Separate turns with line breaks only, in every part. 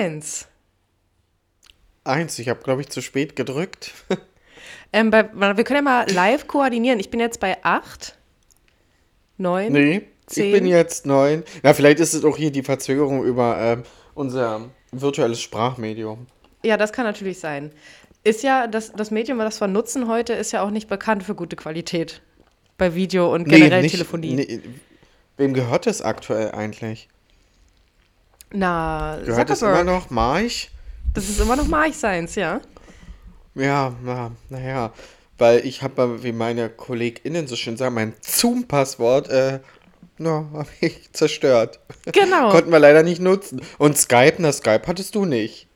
eins.
Eins, ich habe, glaube ich, zu spät gedrückt.
Ähm, bei, wir können ja mal live koordinieren. Ich bin jetzt bei acht, neun,
nee,
zehn.
ich bin jetzt neun. Na, vielleicht ist es auch hier die Verzögerung über ähm, unser virtuelles Sprachmedium.
Ja, das kann natürlich sein. Ist ja, das, das Medium, das wir nutzen heute, ist ja auch nicht bekannt für gute Qualität. Bei Video und generell
nicht-
Telefonie.
nee, wem gehört das aktuell eigentlich?
Na,
Gehört das
Zuckerberg.
immer noch March?
Das ist immer noch March Science, ja.
Ja, na, naja. Weil ich habe, wie meine KollegInnen so schön sagen, mein Zoom-Passwort, äh, no, habe ich zerstört.
Genau.
Konnten wir leider nicht nutzen. Und Skype, na, Skype hattest du nicht.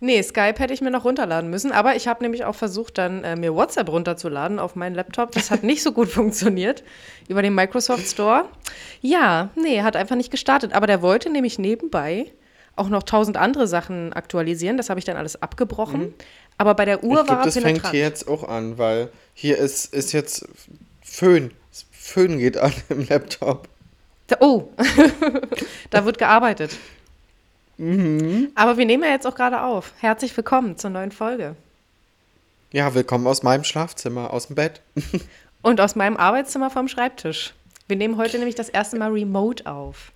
Nee, Skype hätte ich mir noch runterladen müssen, aber ich habe nämlich auch versucht, dann äh, mir WhatsApp runterzuladen auf meinen Laptop. Das hat nicht so gut funktioniert über den Microsoft Store. Ja, nee, hat einfach nicht gestartet. Aber der wollte nämlich nebenbei auch noch tausend andere Sachen aktualisieren. Das habe ich dann alles abgebrochen. Aber bei der Uhr
Mhm. ich
war
glaube,
er
das fängt
penetrant.
hier jetzt auch an, weil hier ist, ist jetzt Föhn. Föhn geht an im Laptop.
Da- Oh, da wird gearbeitet.
Mhm.
Aber wir nehmen ja jetzt auch gerade auf. Herzlich willkommen zur neuen Folge.
Ja, willkommen aus meinem Schlafzimmer, aus dem Bett.
Und aus meinem Arbeitszimmer vom Schreibtisch. Wir nehmen heute nämlich das erste Mal remote auf.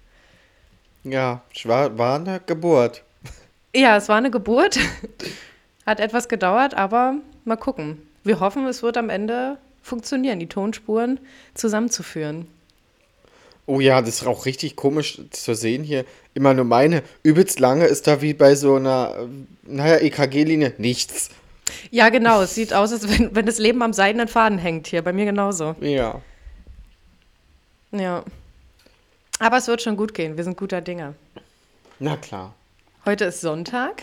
Ja, es war, war eine Geburt.
Ja, es war eine Geburt. Hat etwas gedauert, aber mal gucken. Wir hoffen, es wird am Ende funktionieren, die Tonspuren zusammenzuführen.
Oh ja, das ist auch richtig komisch zu sehen hier. Immer nur meine. Übelst lange ist da wie bei so einer, äh, naja, EKG-Linie nichts.
Ja, genau. Es sieht aus, als wenn, wenn das Leben am seidenen Faden hängt hier. Bei mir genauso.
Ja.
Ja. Aber es wird schon gut gehen. Wir sind guter Dinge.
Na klar.
Heute ist Sonntag.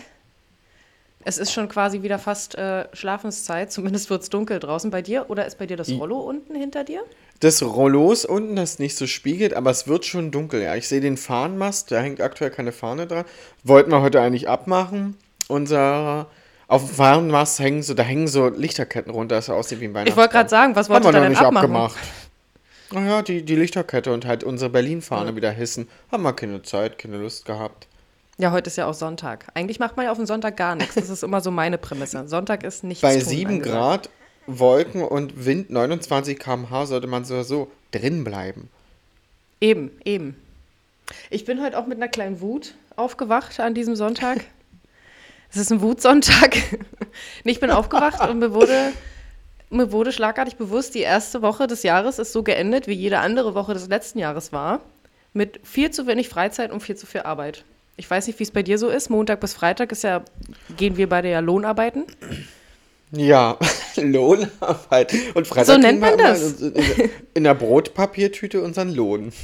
Es ist schon quasi wieder fast äh, Schlafenszeit. Zumindest wird es dunkel draußen bei dir. Oder ist bei dir das
I-
Rollo unten hinter dir?
Das Rollos unten, das nicht so spiegelt, aber es wird schon dunkel. Ja, ich sehe den Fahnenmast, da hängt aktuell keine Fahne dran. Wollten wir heute eigentlich abmachen. Unser, auf dem Fahnenmast hängen so, da hängen so Lichterketten runter, das aussieht wie ein
Ich wollte gerade sagen, was
noch
denn
nicht
abmachen?
abgemacht. Naja, die, die Lichterkette und halt unsere Berlin-Fahne wieder hissen. Haben wir keine Zeit, keine Lust gehabt.
Ja, heute ist ja auch Sonntag. Eigentlich macht man ja auf den Sonntag gar nichts. Das ist immer so meine Prämisse. Sonntag ist nichts
Bei
tun
7
angesagt.
Grad, Wolken und Wind 29 km/h sollte man sowieso drin bleiben.
Eben, eben. Ich bin heute auch mit einer kleinen Wut aufgewacht an diesem Sonntag. Es ist ein Wutsonntag. Nee, ich bin aufgewacht und mir wurde, mir wurde schlagartig bewusst, die erste Woche des Jahres ist so geendet, wie jede andere Woche des letzten Jahres war. Mit viel zu wenig Freizeit und viel zu viel Arbeit. Ich weiß nicht, wie es bei dir so ist. Montag bis Freitag ist ja, gehen wir beide ja Lohnarbeiten.
Ja, Lohnarbeit. Und Freitag
So nennt man das.
In, der Brotpapiertüte unseren Lohn.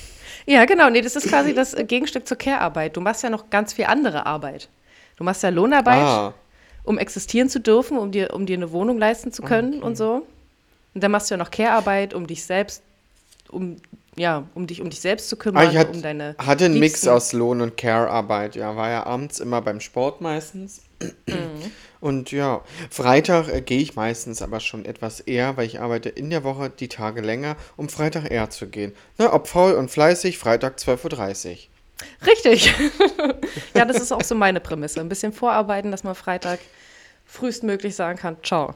Ja, genau. Nee, das ist quasi das Gegenstück zur Care-Arbeit. Du machst ja noch ganz viel andere Arbeit. Du machst ja Lohnarbeit,
Ah,
um existieren zu dürfen, um dir, um dir eine Wohnung leisten zu können und so. Und dann machst du ja noch Care-Arbeit, um dich selbst, um, ja, um dich um dich selbst zu kümmern,
ich hat,
um deine
hatte einen Mix aus Lohn und Care-Arbeit. Ja, war ja abends immer beim Sport meistens.
Mhm.
Und ja, Freitag äh, gehe ich meistens aber schon etwas eher, weil ich arbeite in der Woche die Tage länger, um Freitag eher zu gehen. Na, ob faul und fleißig, Freitag 12.30 Uhr.
Richtig. ja, das ist auch so meine Prämisse. Ein bisschen vorarbeiten, dass man Freitag frühestmöglich sagen kann, ciao.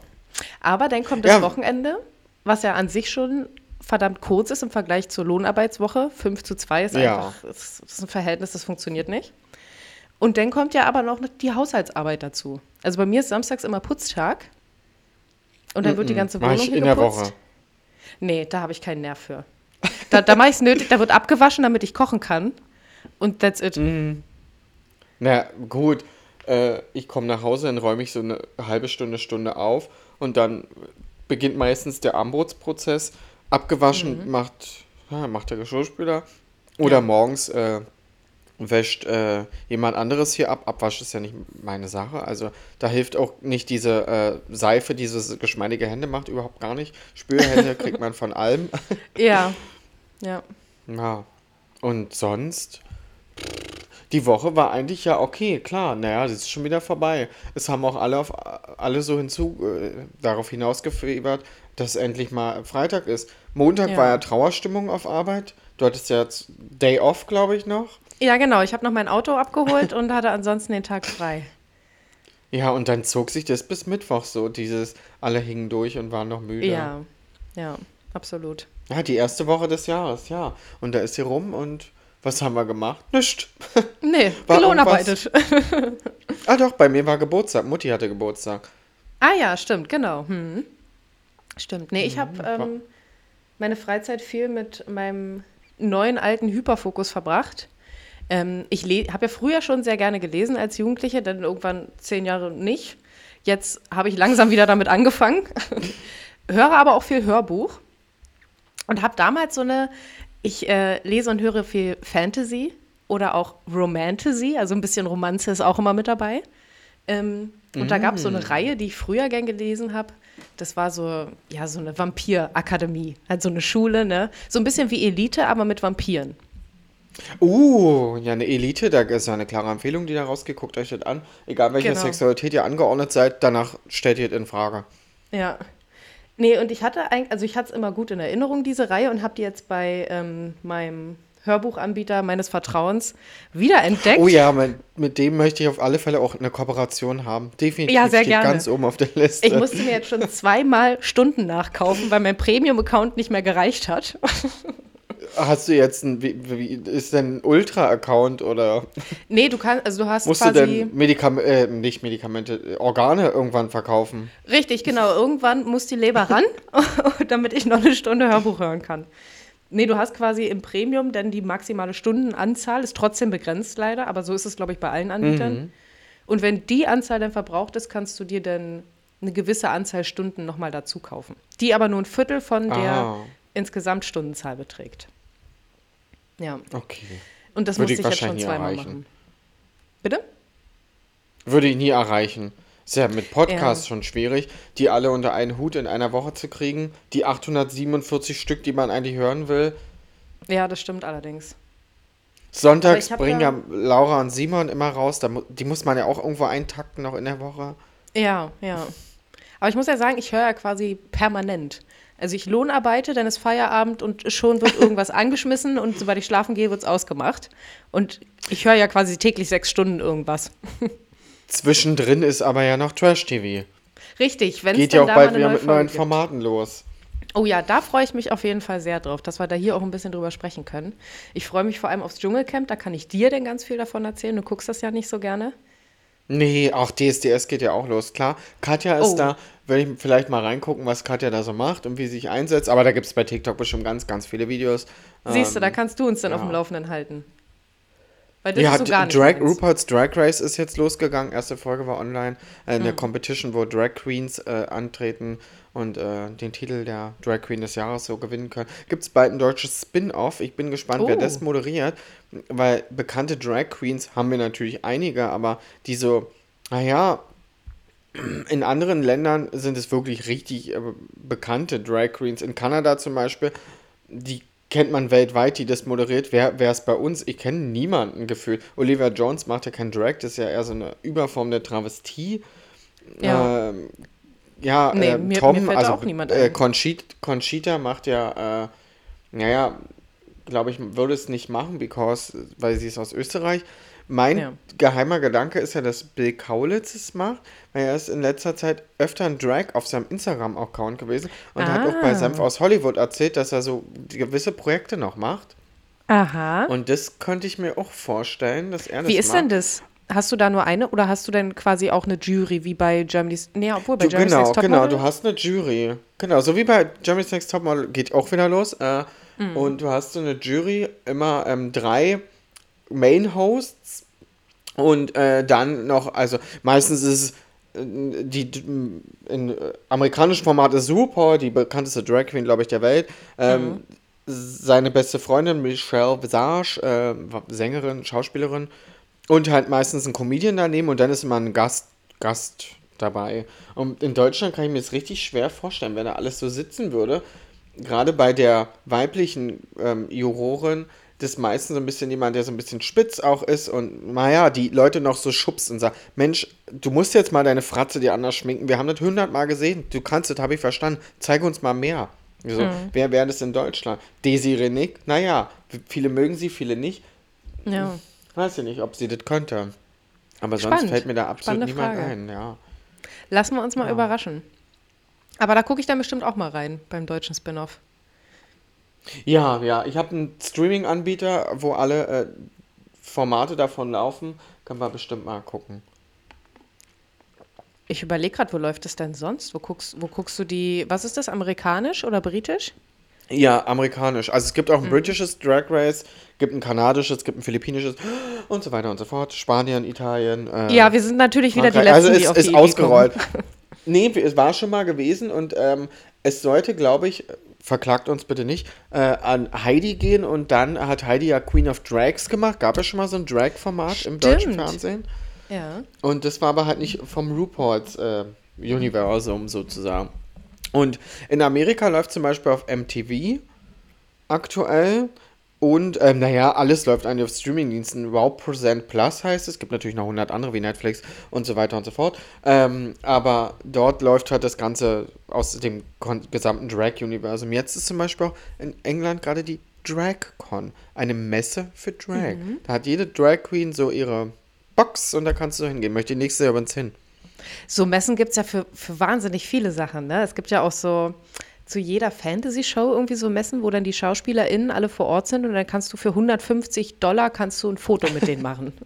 Aber dann kommt das
Ja.
Wochenende, was ja an sich schon verdammt kurz ist im Vergleich zur Lohnarbeitswoche. 5 zu 2 ist
Ja.
einfach das ist ein Verhältnis, das funktioniert nicht. Und dann kommt ja aber noch die Haushaltsarbeit dazu. Also bei mir ist samstags immer Putztag. Und dann wird die ganze
Mach
Wohnung
ich in der
geputzt.
Woche.
Nee, da habe ich keinen Nerv für. Da, da mache ich es nötig, da wird abgewaschen, damit ich kochen kann. Und that's it.
Na gut, äh, ich komme nach Hause, dann räume ich so eine halbe Stunde, Stunde auf und dann beginnt meistens der Armbrutsprozess. Abgewaschen macht, ja, macht der Geschirrspüler. Oder
Ja.
morgens äh, wäscht äh, jemand anderes hier ab. Abwasch ist ja nicht meine Sache. Also da hilft auch nicht diese äh, Seife, diese geschmeidige Hände macht überhaupt gar nicht. Spülhände kriegt man von allem.
Ja. Ja.
Ja, und sonst? Die Woche war eigentlich ja okay, klar. Naja, das ist schon wieder vorbei. Es haben auch alle, auf, alle so hinzu, äh, darauf hinausgefiebert, dass endlich mal Freitag ist. Montag
Ja.
war ja Trauerstimmung auf Arbeit. Du hattest ja jetzt Day Off, glaube ich, noch.
Ja, genau. Ich habe noch mein Auto abgeholt und hatte ansonsten den Tag frei.
Ja, und dann zog sich das bis Mittwoch so, dieses, alle hingen durch und waren noch müde.
Ja, ja, absolut.
Ja, die erste Woche des Jahres, ja. Und da ist sie rum und was haben wir gemacht? Nichts.
Nee,
War
gelohnarbeitet.
Ah doch, bei mir war Geburtstag. Mutti hatte Geburtstag.
ah ja, stimmt, genau. Hm. Stimmt. Nee, ich habe
war-
ähm, meine Freizeit viel mit meinem neuen alten Hyperfokus verbracht. Ähm, ich habe ja früher schon sehr gerne gelesen als Jugendliche, dann irgendwann zehn Jahre nicht. Jetzt habe ich langsam wieder damit angefangen. höre aber auch viel Hörbuch und habe damals so eine, ich äh, lese und höre viel Fantasy oder auch Romantasy, also ein bisschen Romanze ist auch immer mit dabei. Ähm, und da gab es so eine Reihe, die ich früher gern gelesen habe. Das war so, ja, so eine Vampirakademie, halt so eine Schule, ne? So ein bisschen wie Elite, aber mit Vampiren.
Uh, ja, eine Elite, da ist ja eine klare Empfehlung, die da rausgeht. Guckt euch das an. Egal welcher
Genau.
Sexualität ihr angeordnet seid, danach stellt ihr es in Frage.
Ja. Nee, und ich hatte eigentlich, also ich hatte es immer gut in Erinnerung, diese Reihe, und habe die jetzt bei ähm, meinem Hörbuchanbieter meines Vertrauens wiederentdeckt.
Oh ja, mit, mit dem möchte ich auf alle Fälle auch eine Kooperation haben. Definitiv
Ja, sehr gerne.
ganz oben auf der Liste.
Ich musste mir jetzt schon zweimal Stunden nachkaufen, weil mein Premium-Account nicht mehr gereicht hat.
Hast du jetzt ein, wie, wie ist denn ein Ultra-Account oder
Nee, du kannst, also du hast
musst du
quasi.
denn Medikam äh, nicht Medikamente, Organe irgendwann verkaufen?
Richtig, genau. Irgendwann muss die Leber ran, damit ich noch eine Stunde Hörbuch hören kann. Nee, du hast quasi im Premium, denn die maximale Stundenanzahl ist trotzdem begrenzt leider, aber so ist es, glaube ich, bei allen Anbietern. Und wenn die Anzahl dann verbraucht ist, kannst du dir dann eine gewisse Anzahl Stunden nochmal dazu kaufen. Die aber nur ein Viertel von der
Ah.
insgesamt Stundenzahl beträgt. Ja,
Okay.
und das
Würde
musste
ich
ich jetzt schon zweimal
erreichen.
machen. Bitte?
Würde ich nie erreichen. Ist ja mit Podcasts
Ja.
schon schwierig, die alle unter einen Hut in einer Woche zu kriegen. Die 847 Stück, die man eigentlich hören will.
Ja, das stimmt allerdings.
Sonntags bringen
ja-
Laura und Simon immer raus. Da, die muss man ja auch irgendwo eintakten noch in der Woche.
Ja, ja. Aber ich muss ja sagen, ich höre ja quasi permanent. Also ich lohnarbeite, dann ist Feierabend und schon wird irgendwas angeschmissen und sobald ich schlafen gehe, wird es ausgemacht. Und ich höre ja quasi täglich sechs Stunden irgendwas.
Zwischendrin ist aber ja noch Trash-TV.
Richtig, wenn es
Geht ja auch bald wieder
neue
mit neuen
Folge gibt.
Formaten los.
Oh ja, da freue ich mich auf jeden Fall sehr drauf, dass wir da hier auch ein bisschen drüber sprechen können. Ich freue mich vor allem aufs Dschungelcamp, da kann ich dir denn ganz viel davon erzählen. Du guckst das ja nicht so gerne.
Nee, auch DSDS geht ja auch los, klar. Katja ist
Oh.
da, werde ich vielleicht mal reingucken, was Katja da so macht und wie sie sich einsetzt. Aber da gibt es bei TikTok bestimmt ganz, ganz viele Videos.
Siehst du,
Ähm,
da kannst du uns dann auf
ja.
dem Laufenden halten. Weil das
ja,
so gar
Drag. RuPaul's Drag Race ist jetzt losgegangen. Erste Folge war online. Äh,
Mhm.
eine Competition, wo Drag Queens äh, antreten und äh, den Titel der Drag Queen des Jahres so gewinnen können. Gibt es bald ein deutsches Spin-off. Ich bin gespannt, wer
Oh.
das moderiert. Weil bekannte Drag Queens haben wir natürlich einige, aber die so, naja, in anderen Ländern sind es wirklich richtig äh, bekannte Drag Queens. In Kanada zum Beispiel, die kennt man weltweit, die das moderiert. Wer ist bei uns? Ich kenne niemanden gefühlt. Olivia Jones macht ja kein Drag, das ist ja eher so eine Überform der Travestie.
Ja.
Ähm, ja,
Nee,
äh,
mir-
Tom,
mir
also
auch niemand
äh. Conchita, Conchita macht ja, äh, naja, glaube ich, würde es nicht machen, because, weil sie ist aus Österreich. Mein
Ja.
geheimer Gedanke ist ja, dass Bill Kaulitz es macht, weil er ist in letzter Zeit öfter ein Drag auf seinem Instagram-Account gewesen und hat auch bei
Ah.
Senf aus Hollywood erzählt, dass er so gewisse Projekte noch macht.
Aha.
Und das könnte ich mir auch vorstellen, dass er das
Wie ist
macht.
denn das? Hast du da nur eine oder hast du denn quasi auch eine Jury wie bei Germany's? Nee, obwohl bei
Du,
Germany's
genau,
Next
genau,
Topmodel?
du hast eine Jury. Genau, so wie bei Jeremy's Next Topmodel geht auch wieder los. Äh,
Mhm.
Und du hast so eine Jury, immer ähm, drei Main-Hosts und äh, dann noch, also meistens ist es äh, die, in äh, amerikanischen Format ist RuPaul, die bekannteste Drag Queen, glaube ich, der Welt. Ähm, Seine beste Freundin Michelle Visage, äh, Sängerin, Schauspielerin und halt meistens ein Comedian daneben und dann ist immer ein Gast, Gast dabei. Und in Deutschland kann ich mir das richtig schwer vorstellen, wenn da alles so sitzen würde. Gerade bei der weiblichen ähm, Jurorin, das meistens so ein bisschen jemand, der so ein bisschen spitz auch ist und naja, die Leute noch so schubst und sagt, Mensch, du musst jetzt mal deine Fratze dir anders schminken. Wir haben das hundertmal gesehen. Du kannst das, habe ich verstanden. Zeige uns mal mehr. So, Wer wäre das in Deutschland? Desiree Nick? Naja, viele mögen sie, viele nicht.
Ja.
Weiß ich nicht, ob sie das könnte. Aber sonst
Spannend.
fällt mir da absolut
Spannende
niemand
Frage.
ein, ja.
Lassen wir uns mal überraschen. Aber da gucke ich dann bestimmt auch mal rein beim deutschen Spin-off.
Ja, ja, ich habe einen Streaming-Anbieter, wo alle äh, Formate davon laufen. Können wir bestimmt mal gucken.
Ich überlege gerade, wo läuft es denn sonst? Wo guckst, wo guckst du die, was ist das, amerikanisch oder britisch?
Ja, amerikanisch. Also es gibt auch ein
Mhm.
britisches Drag Race, gibt ein kanadisches, gibt ein philippinisches und so weiter und so fort. Spanien, Italien. Äh,
Ja, wir sind natürlich wieder die
Frankreich.
Letzten,
also
die
es
auf
ist
die Idee
ausgerollt. Nee, es war schon mal gewesen und ähm, es sollte, glaube ich, verklagt uns bitte nicht, äh, an Heidi gehen und dann hat Heidi ja Queen of Drags gemacht. Gab es schon mal so ein Drag-Format im deutschen. Fernsehen?
Ja.
Und das war aber halt nicht vom RuPaul's äh, Universum sozusagen. Und in Amerika läuft zum Beispiel auf MTV aktuell. Und ähm, naja, alles läuft eigentlich auf Streamingdiensten. Wow Present Plus heißt es. Es gibt natürlich noch 100 andere wie Netflix und so weiter und so fort. Ähm, aber dort läuft halt das Ganze aus dem gesamten Drag-Universum. Jetzt ist zum Beispiel auch in England gerade die DragCon, eine Messe für Drag. Da hat jede Drag Queen so ihre Box und da kannst du hingehen. Möchte die nächste Jahr übrigens hin.
So Messen gibt es ja für, für wahnsinnig viele Sachen. Ne? Es gibt ja auch so zu jeder Fantasy-Show irgendwie so Messen, wo dann die SchauspielerInnen alle vor Ort sind und dann kannst du für 150 Dollar kannst du ein Foto mit denen machen.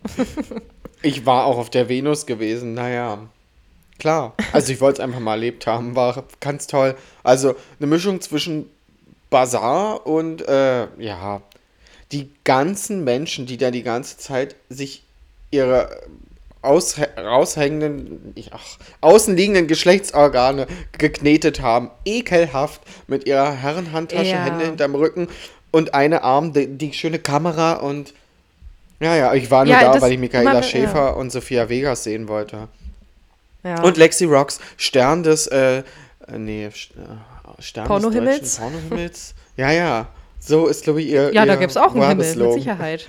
Ich war auch auf der Venus gewesen, naja. Klar. Also ich wollte es einfach mal erlebt haben, war ganz toll. Also eine Mischung zwischen Bazar und äh, ja, die ganzen Menschen, die da die ganze Zeit sich ihre aus, raushängenden, ach, außenliegenden Geschlechtsorgane geknetet haben. Ekelhaft mit ihrer Herrenhandtasche,
Ja.
Hände hinterm Rücken und eine Arm, die, die schöne Kamera und ja, ja, ich war nur
Ja,
da, weil ich Michaela
immer-
Schäfer
ja.
und Sophia Vegas sehen wollte.
Ja.
Und Lexi Rocks, Stern des, äh, äh, nee, äh, Stern
Pornohimmels?
des Pornohimmels. ja, ja, so ist, glaube ich, ihr
ja, da
ihr
gibt es auch einen Himmel, mit. Sicherheit.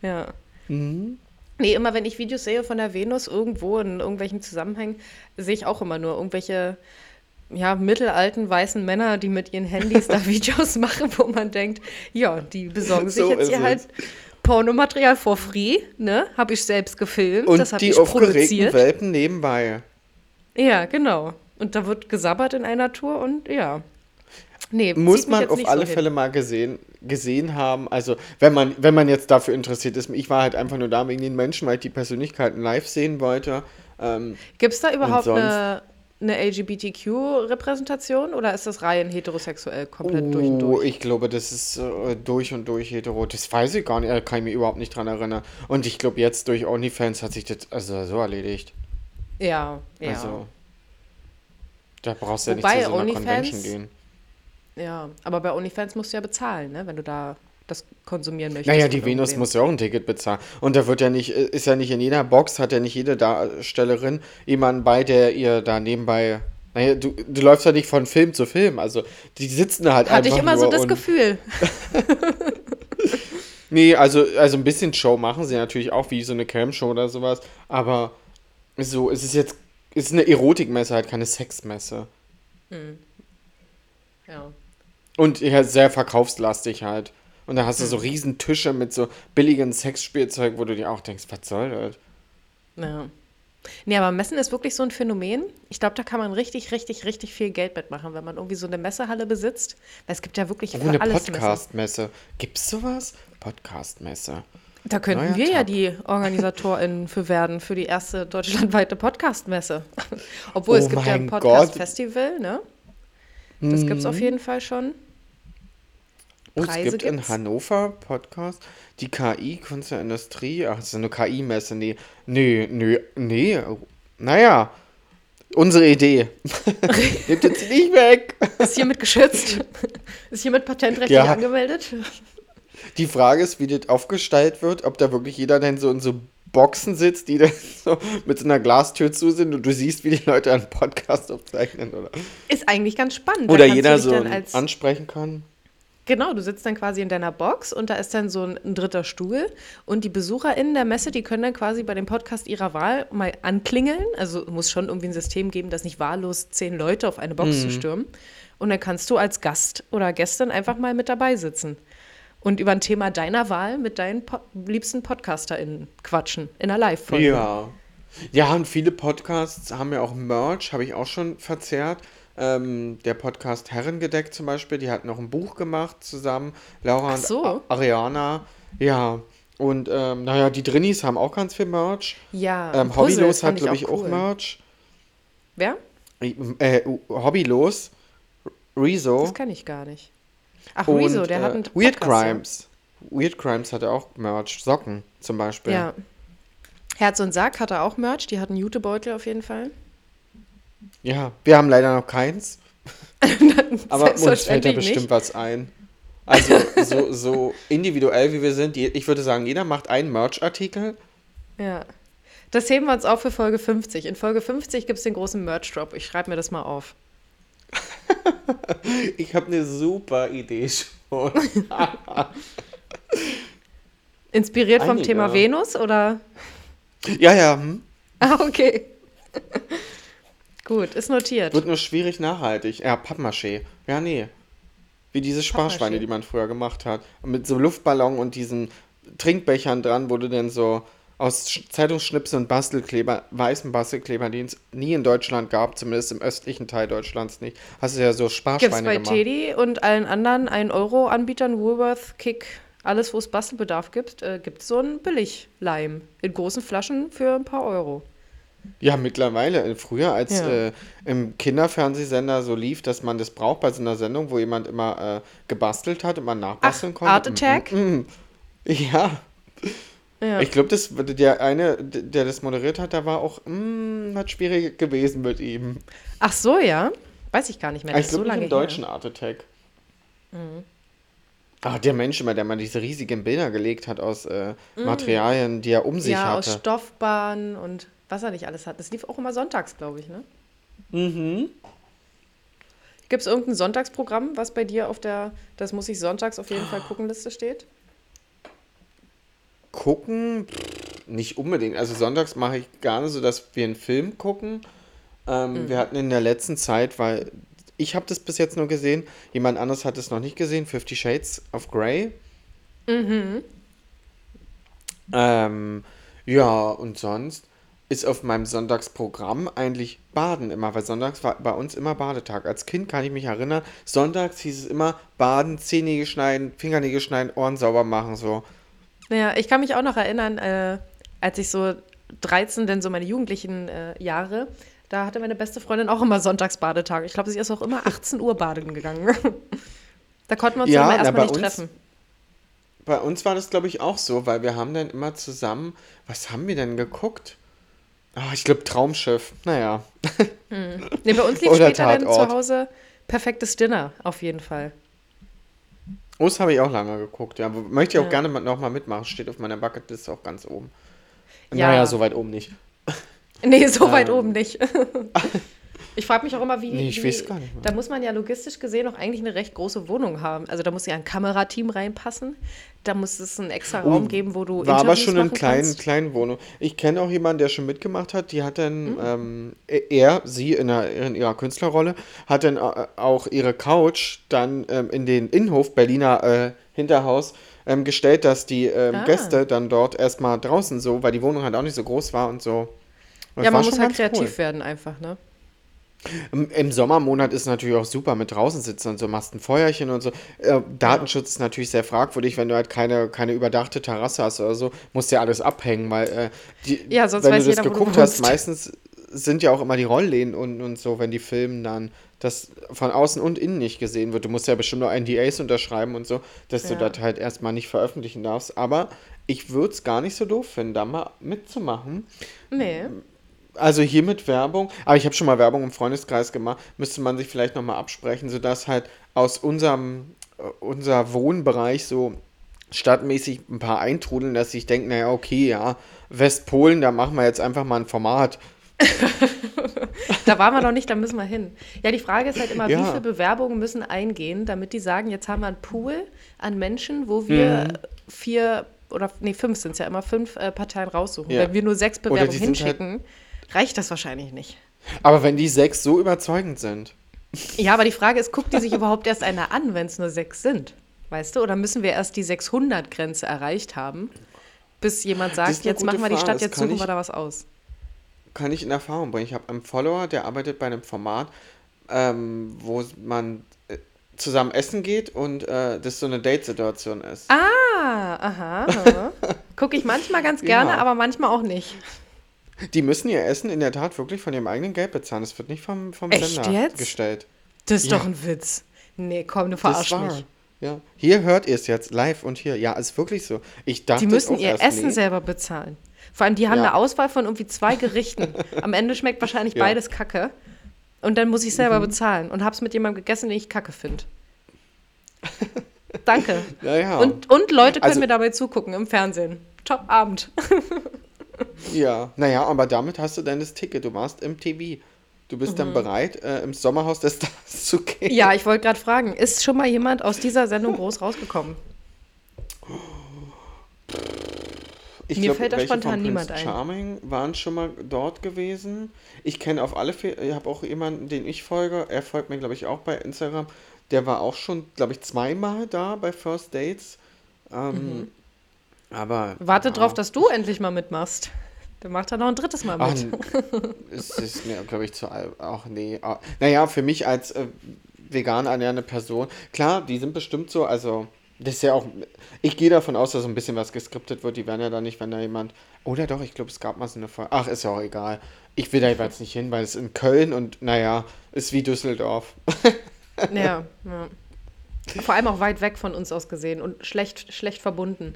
Ja.
Mhm.
Nee, immer wenn ich Videos sehe von der Venus irgendwo in irgendwelchen Zusammenhängen, sehe ich auch immer nur irgendwelche ja, mittelalten weißen Männer, die mit ihren Handys da Videos machen, wo man denkt, ja, die besorgen sich
So
jetzt hier
es.
halt Pornomaterial for free, ne? Habe ich selbst gefilmt,
Und
das habe
die
ich
aufgeregten
produziert.
Welpen nebenbei.
Ja, genau. Und da wird gesabbert in einer Tour und ja. Nee,
Muss man auf alle
so hin.
Fälle mal gesehen, gesehen haben. Also, wenn man, wenn man jetzt dafür interessiert ist, ich war halt einfach nur da wegen den Menschen, weil ich die Persönlichkeiten live sehen wollte. Ähm,
Gibt es da überhaupt eine, eine LGBTQ-Repräsentation oder ist das rein heterosexuell komplett durch und
Oh,
durch?
ich glaube, das ist äh, durch und durch hetero. Das weiß ich gar nicht, äh, kann ich mir überhaupt nicht dran erinnern. Und ich glaube, jetzt durch OnlyFans hat sich das also so erledigt.
Ja, ja.
Also, da brauchst du ja nicht zu so einer
OnlyFans-
Convention gehen.
Ja, aber bei OnlyFans musst du ja bezahlen, ne? wenn du da das konsumieren möchtest.
Naja, die Venus muss ja auch ein Ticket bezahlen. Und da wird ja nicht, äh, ist ja nicht in jeder Box, hat ja nicht jede Darstellerin jemanden bei, der ihr da nebenbei. Naja, du, du läufst ja nicht von Film zu Film. Also, die sitzen da halt
Hatte ich
einfach
immer so das Gefühl.
Nee, also, also ein bisschen Show machen sie natürlich auch, wie so eine Cam-Show oder sowas. Aber so, es ist jetzt, es ist eine Erotikmesse, halt keine Sexmesse.
Ja.
Und ja, sehr verkaufslastig halt. Und da hast du so
Mhm.
riesen Tische mit so billigen Sexspielzeug, wo du dir auch denkst, was soll das?
ja. Nee, aber Messen ist wirklich so ein Phänomen. Ich glaube, da kann man richtig, richtig, richtig viel Geld mitmachen, wenn man irgendwie so eine Messehalle besitzt. Weil es gibt ja wirklich
Oh,
für
eine. Podcast-Messe. Gibt's sowas? Podcast-Messe.
Da könnten
Neuer
wir ja
Tab.
die OrganisatorInnen für werden, für die erste deutschlandweite Podcast-Messe. Obwohl, es
Oh
gibt ja ein Podcast-Festival, ne? Das gibt es
Mhm.
auf jeden Fall schon.
Oh, es gibt in
gibt's?
Hannover Podcast. Die KI, Kunst der Industrie. Ach, das ist eine KI-Messe. Nee, nö, nö, nee. Naja, unsere Idee. Nehmt jetzt nicht weg.
Ist hiermit geschützt? Ist hiermit patentrechtlich
Ja.
angemeldet?
Die Frage ist, wie das aufgestellt wird, ob da wirklich jeder denn so in so Boxen sitzt, die dann so mit so einer Glastür zu sind und du siehst, wie die Leute einen Podcast aufzeichnen, oder?
Ist eigentlich ganz spannend.
Oder jeder so ansprechen kann.
Genau, du sitzt dann quasi in deiner Box und da ist dann so ein, ein dritter Stuhl und die BesucherInnen der Messe, die können dann quasi bei dem Podcast ihrer Wahl mal anklingeln. Also muss schon irgendwie ein System geben, dass nicht wahllos zehn Leute auf eine Box
Mhm.
zu stürmen. Und dann kannst du als Gast oder Gästin einfach mal mit dabei sitzen. Und über ein Thema deiner Wahl mit deinen po liebsten PodcasterInnen quatschen in einer Live-Folge.
Ja. Ja, und viele Podcasts haben ja auch Merch, habe ich auch schon verzehrt. Ähm, der Podcast Herrengedeck zum Beispiel, die hat noch ein Buch gemacht zusammen. Laura
Ach
und
so.
A- Ariana. Ja. Und ähm, naja, die Drinnies haben auch ganz viel Merch.
Ja,
Ähm,
Puzzles
Hobbylos hat, glaube ich, auch
cool.
Merch.
Wer?
Äh, Hobbylos, Rezo
Das kenne ich gar nicht. Ach,
und
Rezo, der
äh,
hat einen
Weird
Podcast, ja.
Crimes. Weird Crimes hatte auch Merch. Socken zum Beispiel.
Ja. Herz und Sack hatte auch Merch, die hatten Jutebeutel auf jeden Fall.
Ja, wir haben leider noch keins. Aber uns fällt da bestimmt
nicht.
was ein. Also so, so individuell wie wir sind, ich würde sagen, jeder macht einen Merch-Artikel.
Ja. Das heben wir uns auf für Folge 50. In Folge 50 gibt es den großen Merch-Drop. Ich schreibe mir das mal auf.
Ich habe eine super Idee schon.
Inspiriert vom
Einige.
Thema Venus oder?
ja, ja, hm.
Ah, okay. Gut, ist notiert.
wird nur schwierig nachhaltig. Ja, Pappmaché. Ja, nee. Wie diese Sparschweine, die man früher gemacht hat. Mit so Luftballon und diesen Trinkbechern dran, wo du dann so aus Sch- Zeitungsschnipsel und Bastelkleber, weißen Bastelkleber, die es nie in Deutschland gab, zumindest im östlichen Teil Deutschlands nicht, hast du ja so Sparschweine
bei
gemacht.
Teddy und allen anderen 1-Euro-Anbietern, Woolworth, Kick, alles, wo es Bastelbedarf gibt, äh, gibt es so einen Billigleim in großen Flaschen für ein paar Euro.
Ja, mittlerweile. Äh, Früher, als
Ja.
äh, im Kinderfernsehsender so lief, dass man das braucht bei so einer Sendung, wo jemand immer äh, gebastelt hat und man nachbasteln
Ach,
konnte.
Art Attack?
Mm, mm. Ja,
Ja.
ich glaube, das der eine, der das moderiert hat, da war auch, mm, hat schwierig gewesen mit ihm.
Ach so, ja. Weiß ich gar nicht mehr.
Ah, ich
ist so
glaube
lange
im.
Mhm.
deutschen Art Attack. Ah, der Mensch immer, der mal diese riesigen Bilder gelegt hat aus äh, Materialien, die er um sich
Mhm. Ja, aus
hatte.
Stoffbahn und was er nicht alles hat. Das lief auch immer sonntags, glaube ich, ne?
Mhm.
Gibt es irgendein Sonntagsprogramm, was bei dir auf der, das muss ich sonntags auf jeden Fall gucken, Liste steht?
Gucken, pff, nicht unbedingt. Also sonntags mache ich gerne so, dass wir einen Film gucken. Ähm, Wir hatten in der letzten Zeit, weil ich habe das bis jetzt nur gesehen, jemand anderes hat es noch nicht gesehen, Fifty Shades of Grey. Ähm, ja, und sonst ist auf meinem Sonntagsprogramm eigentlich Baden immer, weil sonntags war bei uns immer Badetag. Als Kind kann ich mich erinnern, sonntags hieß es immer Baden, Zehennägel schneiden, Fingernägel schneiden, Ohren sauber machen, so.
Ja, ich kann mich auch noch erinnern, äh, als ich so 13, denn so meine jugendlichen äh, Jahre, da hatte meine beste Freundin auch immer Sonntagsbadetag. Ich glaube, sie ist auch immer 18 Uhr baden gegangen. da konnten wir uns
Ja,
immer erstmal nicht
uns-
treffen.
Bei uns war das, glaube ich, auch so, weil wir haben dann immer zusammen, was haben wir denn geguckt? Ah, ich glaube Traumschiff. Naja.
Nee, bei uns
Oder
später dann zu
Tatort.
Hause perfektes Dinner, auf jeden Fall.
Us habe ich auch lange geguckt, ja. Möchte ich auch
Ja.
gerne nochmal mitmachen. Steht auf meiner Bucketliste auch ganz oben.
Ja.
Naja, so weit oben nicht.
Nee, so weit
Ähm.
oben nicht. ich frage mich auch immer, wie,
Nee, ich
wie
weiß gar nicht mehr.
Da muss man ja logistisch gesehen auch eigentlich eine recht große Wohnung haben. Also da muss ja ein Kamerateam reinpassen. Da muss es einen extra Raum geben, wo du
Oh, War aber
Interviews
schon in kleinen, kleinen Wohnung. Ich kenne auch jemanden, der schon mitgemacht hat. Die hat dann,
Mhm.
ähm, er, sie in, der, in ihrer Künstlerrolle, hat dann äh, auch ihre Couch dann ähm, in den Innenhof Berliner äh, Hinterhaus ähm, gestellt, dass die ähm,
Ah.
Gäste dann dort erstmal draußen so, weil die Wohnung halt auch nicht so groß war und so. Das
Ja, man muss halt kreativ werden einfach, ne?
Im, Im Sommermonat ist natürlich auch super mit draußen sitzen und so, machst ein Feuerchen und so. Äh, Datenschutz ist natürlich sehr fragwürdig, wenn du halt keine, keine überdachte Terrasse hast oder so, musst ja alles abhängen, weil äh, die,
Ja, sonst
wenn
weiß
du das
jeder, wo du
geguckt hast, meistens sind ja auch immer die Rolllehnen und, und so, wenn die filmen dann, dass von außen und innen nicht gesehen wird. Du musst ja bestimmt nur NDAs unterschreiben und so, dass du
Ja.
das halt erstmal nicht veröffentlichen darfst. Aber ich würde es gar nicht so doof finden, da mal mitzumachen.
Nee.
Also hier mit Werbung, aber ich habe schon mal Werbung im Freundeskreis gemacht, müsste man sich vielleicht nochmal absprechen, sodass halt aus unserem äh, unser Wohnbereich so stadtmäßig ein paar eintrudeln, dass ich denke, naja, okay, ja, Westpolen, da machen wir jetzt einfach mal ein Format.
Da waren wir noch nicht, da müssen wir hin. Ja, die Frage ist halt immer,
Ja.
wie viele Bewerbungen müssen eingehen, damit die sagen, jetzt haben wir einen Pool an Menschen, wo wir
Mhm.
vier oder nee, fünf sind es ja immer, fünf äh, Parteien raussuchen.
Ja.
Wenn wir nur sechs Bewerbungen
halt-
hinschicken, reicht das wahrscheinlich nicht.
Aber wenn die sechs so überzeugend sind,
Ja, aber die Frage ist, guckt die sich überhaupt erst einer an, wenn es nur sechs sind? Weißt du? Oder müssen wir erst die 600-Grenze erreicht haben, bis jemand sagt, jetzt machen wir die
Frage.
Stadt, jetzt suchen wir da was aus.
kann ich in Erfahrung bringen. Ich habe einen Follower, der arbeitet bei einem Format, ähm, wo man äh, zusammen essen geht und äh, das so eine Date-Situation ist.
Ah, aha. aha. Gucke ich manchmal ganz gerne,
Ja.
aber manchmal auch nicht.
Die müssen ihr Essen in der Tat wirklich von ihrem eigenen Geld bezahlen. Das wird nicht vom, vom
Echt
Sender
jetzt?
gestellt.
Das ist
Ja.
doch ein Witz. Nee, komm, du verarsch mich.
Ja. Hier hört ihr es jetzt live und hier. Ja, ist wirklich so. Ich dachte
Die müssen ihr Essen
nee.
selber bezahlen. Vor allem, die haben
Ja.
eine Auswahl von irgendwie zwei Gerichten. Am Ende schmeckt wahrscheinlich
Ja.
beides Kacke. Und dann muss ich selber
Mhm.
bezahlen und hab's mit jemandem gegessen, den ich Kacke finde. Danke.
Ja, ja.
Und, und Leute können
Also-
mir dabei zugucken im Fernsehen. Top Abend.
Ja, naja, aber damit hast du dann das Ticket. Du warst im TV. Du bist
Mhm.
dann bereit, äh, im Sommerhaus des Stars zu gehen.
Ja, ich wollte gerade fragen, ist schon mal jemand aus dieser Sendung groß rausgekommen?
Ich
Mir
glaub,
fällt da spontan niemand ein.
Charming waren schon mal dort gewesen. Ich kenne auf alle Fälle, ich habe auch jemanden, den ich folge. Er folgt mir, glaube ich, auch bei Instagram. Der war auch schon, glaube ich, zweimal da bei First Dates. Ähm, Aber.
Warte
ja,
drauf, dass du endlich mal mitmachst. Dann macht er noch ein drittes Mal
Ach,
mit.
es ist mir, glaube ich, zu alt. Ach nee. Ah, Naja, für mich als äh, vegan ernährende Person, klar, die sind bestimmt so, also, das ist ja auch, ich gehe davon aus, dass so ein bisschen was geskriptet wird. Die werden ja da nicht, wenn da jemand, oder doch, ich glaube, es gab mal so eine Folge. Ach, ist ja auch egal. Ich will da jetzt nicht hin, weil es in Köln und, naja, ist wie Düsseldorf.
Ja, ja. Vor allem auch weit weg von uns aus gesehen und schlecht, schlecht verbunden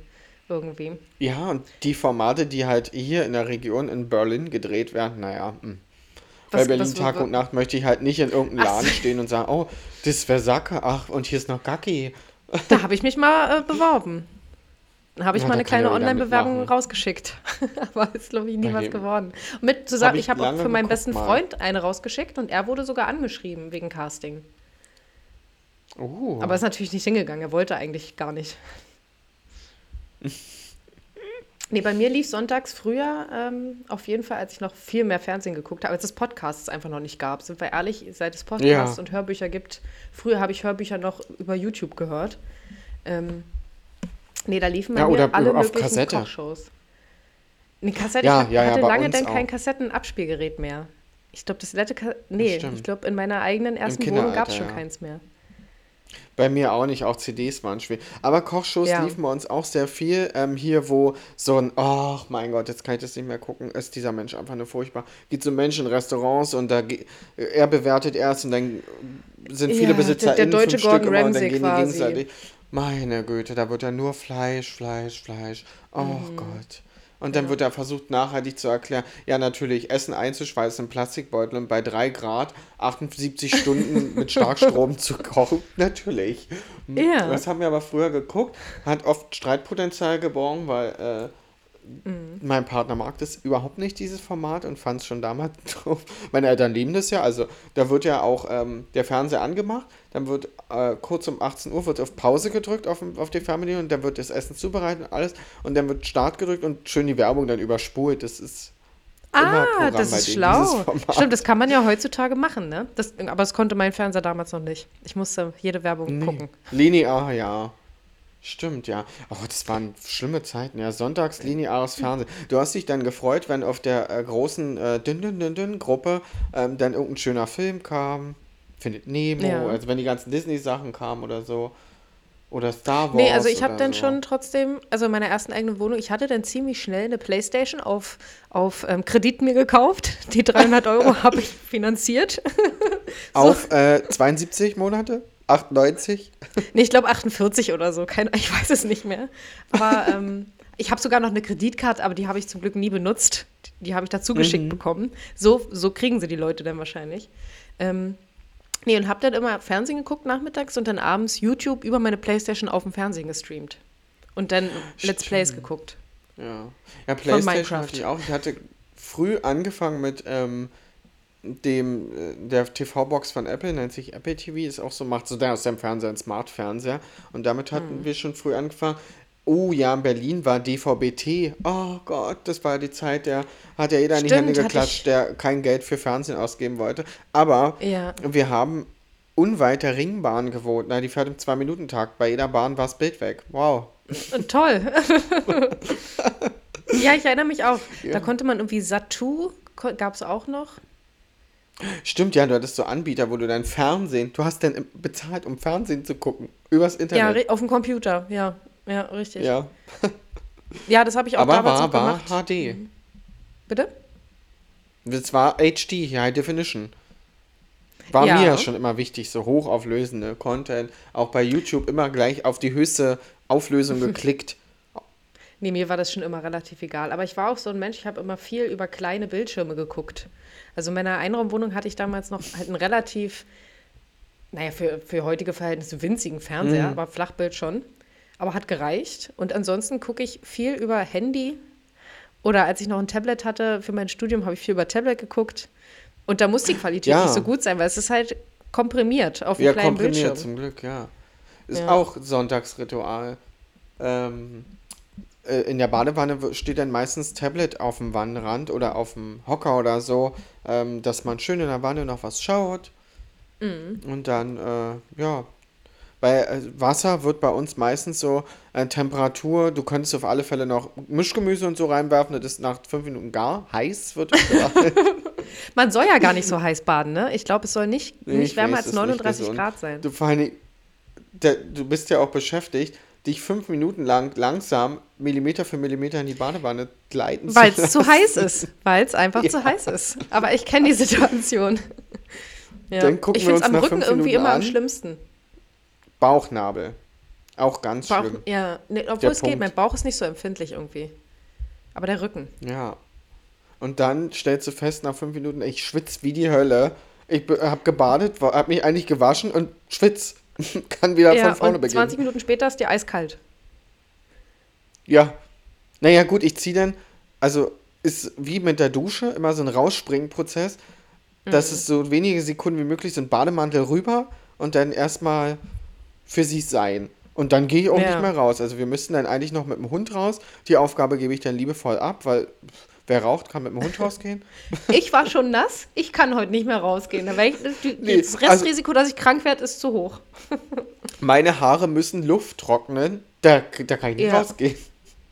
irgendwie.
Ja, und die Formate, die halt hier in der Region in Berlin gedreht werden, naja, mh. Bei
Was-
Berlin
was-
Tag und Nacht möchte ich halt nicht in irgendeinem. Laden stehen und sagen, oh, das wäre Sacke, ach, und hier ist noch Gacki.
Da habe ich mich mal äh, beworben. Da habe ich
Ja,
mal eine kleine Online-Bewerbung rausgeschickt. Aber ist, glaube ich, nie
Bei
was geworden. Mit zusammen,
Hab ich
ich habe auch für meinen besten
mal.
Freund eine rausgeschickt und er wurde sogar angeschrieben wegen Casting.
Oh.
Aber ist natürlich nicht hingegangen. Er wollte eigentlich gar nicht. Nee, bei mir lief sonntags früher ähm, auf jeden Fall, als ich noch viel mehr Fernsehen geguckt habe, als es Podcasts einfach noch nicht gab. Sind wir ehrlich, seit es Podcasts
Ja.
und Hörbücher gibt, früher habe ich Hörbücher noch über YouTube gehört. Ähm, nee, da liefen
Ja,
mir
oder
alle
auf
möglichen
Kassette.
Kochshows. Nee, Kassette,
Ja,
ich
ja,
hatte lange dann
auch.
kein Kassettenabspielgerät mehr. Ich glaube, das letzte, Ka nee, ich glaube, in meiner eigenen ersten Wohnung gab es schon keins mehr.
Bei mir auch nicht, auch CDs waren schwer. Aber Kochshows
Ja.
liefen bei uns auch sehr viel. Ähm, hier, wo so ein, oh mein Gott, jetzt kann ich das nicht mehr gucken, ist dieser Mensch einfach nur furchtbar. Geht so ein Mensch in Restaurants und da er bewertet erst und dann sind viele
Ja,
Besitzer
der- der deutsche
fünf Stück
Gordon
immer und dann
Ramsay
gehen die gegenseitig. Meine Güte, da wird ja nur Fleisch, Fleisch, Fleisch. Oh
Mhm.
Gott. Und dann wird da versucht, nachhaltig zu erklären, ja, natürlich, Essen einzuschweißen in Plastikbeutel und bei 3 Grad 78 Stunden mit Starkstrom zu kochen. Natürlich.
Ja.
Das haben wir aber früher geguckt, hat oft Streitpotenzial geborgen, weil äh,
Mhm.
mein Partner mag das überhaupt nicht, dieses Format, und fand es schon damals doof. Meine Eltern lieben das ja, also da wird ja auch ähm, der Fernseher angemacht, dann wird äh, kurz um 18 Uhr wird auf Pause gedrückt auf, dem- auf die Fernbedienung und dann wird das Essen zubereitet und alles und dann wird Start gedrückt und schön die Werbung dann überspult. Das ist
Ah,
Programm
das ist schlau. Stimmt, das kann man ja heutzutage machen, ne? Das, aber das konnte mein Fernseher damals noch nicht. Ich musste jede Werbung gucken.
Linear, ja. Stimmt, ja. Oh, das waren schlimme Zeiten, ja. Sonntags lineares Fernsehen. Du hast dich dann gefreut, wenn auf der äh, großen äh, dünn, dünn, dünn, dünn Gruppe ähm, dann irgendein schöner Film kam. Findet Nemo,
Ja.
also wenn die ganzen Disney-Sachen kamen oder so. Oder Star Wars.
Nee, also ich habe dann
so.
schon trotzdem, also in meiner ersten eigenen Wohnung, ich hatte dann ziemlich schnell eine Playstation auf, auf ähm, Kredit mir gekauft. Die 300 Euro habe ich finanziert.
Auf äh, 72 Monate? 98?
Nee, ich glaube 48 oder so, kein, ich weiß es nicht mehr. Aber ähm, ich habe sogar noch eine Kreditkarte, aber die habe ich zum Glück nie benutzt. Die habe ich dazu geschickt
Mhm.
bekommen. So, so kriegen sie die Leute dann wahrscheinlich. Ähm, nee, und habe dann immer Fernsehen geguckt nachmittags und dann abends YouTube über meine Playstation auf dem Fernsehen gestreamt. Und dann Let's Plays geguckt.
Ja. Ja, Playstation
Minecraft.
hatte ich auch. Ich hatte früh angefangen mit ähm, dem, äh, der TV-Box von Apple, nennt sich Apple TV, ist auch so, macht so der aus dem Fernseher einen Smart-Fernseher. Und damit hatten wir schon früh angefangen. Oh ja, in Berlin war DVB-T. Oh Gott, das war die Zeit, der hat ja jeder in die
Stimmt,
Hände geklatscht, der kein Geld für Fernsehen ausgeben wollte. Aber
Ja.
wir haben unweit der Ringbahn gewohnt. Na, die fährt im Zwei-Minuten-Takt. Bei jeder Bahn war das Bild weg. Wow.
Äh, Toll. ja, ich erinnere mich auch.
Ja.
Da konnte man irgendwie Satu, gab es auch noch.
Stimmt, ja, du hattest so Anbieter, wo du dein Fernsehen, du hast dann bezahlt, um Fernsehen zu gucken. Übers
Ja,
Internet.
ri- auf dem Computer. Ja, ja, richtig. Ja,
Ja,
das habe ich auch
aber
damals
war, war
gemacht.
HD.
Bitte?
Das war HD, High Definition. War
Ja.
mir ja schon immer wichtig, so hochauflösende Content. Auch bei YouTube immer gleich auf die höchste Auflösung geklickt.
Nee, mir war das schon immer relativ egal. Aber ich war auch so ein Mensch, ich habe immer viel über kleine Bildschirme geguckt. Also in meiner Einraumwohnung hatte ich damals noch halt einen relativ, naja, für, für heutige Verhältnisse winzigen Fernseher, aber Flachbild schon. Aber hat gereicht. Und ansonsten gucke ich viel über Handy. Oder als ich noch ein Tablet hatte für mein Studium, habe ich viel über Tablet geguckt. Und da muss die Qualität
Ja.
nicht so gut sein, weil es ist halt komprimiert auf einem
Ja,
kleinen
komprimiert
Bildschirm.
zum Glück, ja. Ist
Ja.
auch Sonntagsritual. Ähm, äh, in der Badewanne steht dann meistens Tablet auf dem Wannenrand oder auf dem Hocker oder so, ähm, dass man schön in der Wanne noch was schaut.
Mhm.
Und dann, äh, ja. Bei äh, Wasser wird bei uns meistens so äh, Temperatur, du könntest auf alle Fälle noch Mischgemüse und so reinwerfen, das ist nach fünf Minuten gar heiß, wird.
Man soll ja gar nicht so heiß baden, ne? Ich glaube, es soll nicht, nicht
ich
wärmer
weiß,
als
ist nicht
39
gesund.
Grad sein.
Du vor der, du bist ja auch beschäftigt, dich fünf Minuten lang langsam Millimeter für Millimeter in die Badewanne gleiten
Weil
zu
es zu heiß ist. Weil es einfach
Ja.
zu heiß ist. Aber ich kenne die Situation. Ja.
Dann gucken
ich finde es am Rücken irgendwie immer am
an.
schlimmsten.
Bauchnabel. Auch ganz
Bauch,
schlimm.
ja, nee, obwohl
Der
es geht.
Punkt.
Mein Bauch ist nicht so empfindlich irgendwie. Aber der Rücken.
Ja. Und dann stellst du fest, nach fünf Minuten, ich schwitze wie die Hölle. Ich habe gebadet, habe mich eigentlich gewaschen und schwitz. Kann wieder
Ja,
von vorne
und
beginnen.
20 Minuten später ist dir eiskalt.
Ja. Naja, gut, ich ziehe dann, also ist wie mit der Dusche immer so ein Rausspringen-Prozess, dass
Mhm.
es so wenige Sekunden wie möglich so ein Bademantel rüber und dann erstmal für sich sein. Und dann gehe ich auch
Ja.
nicht mehr raus. Also wir müssten dann eigentlich noch mit dem Hund raus. Die Aufgabe gebe ich dann liebevoll ab, weil wer raucht, kann mit dem Hund rausgehen.
Ich war schon nass. Ich kann heute nicht mehr rausgehen. Da ich,
Nee,
das Restrisiko, dass ich krank werde, ist zu hoch.
Meine Haare müssen Luft trocknen. Da, da kann ich nicht
Ja.
rausgehen.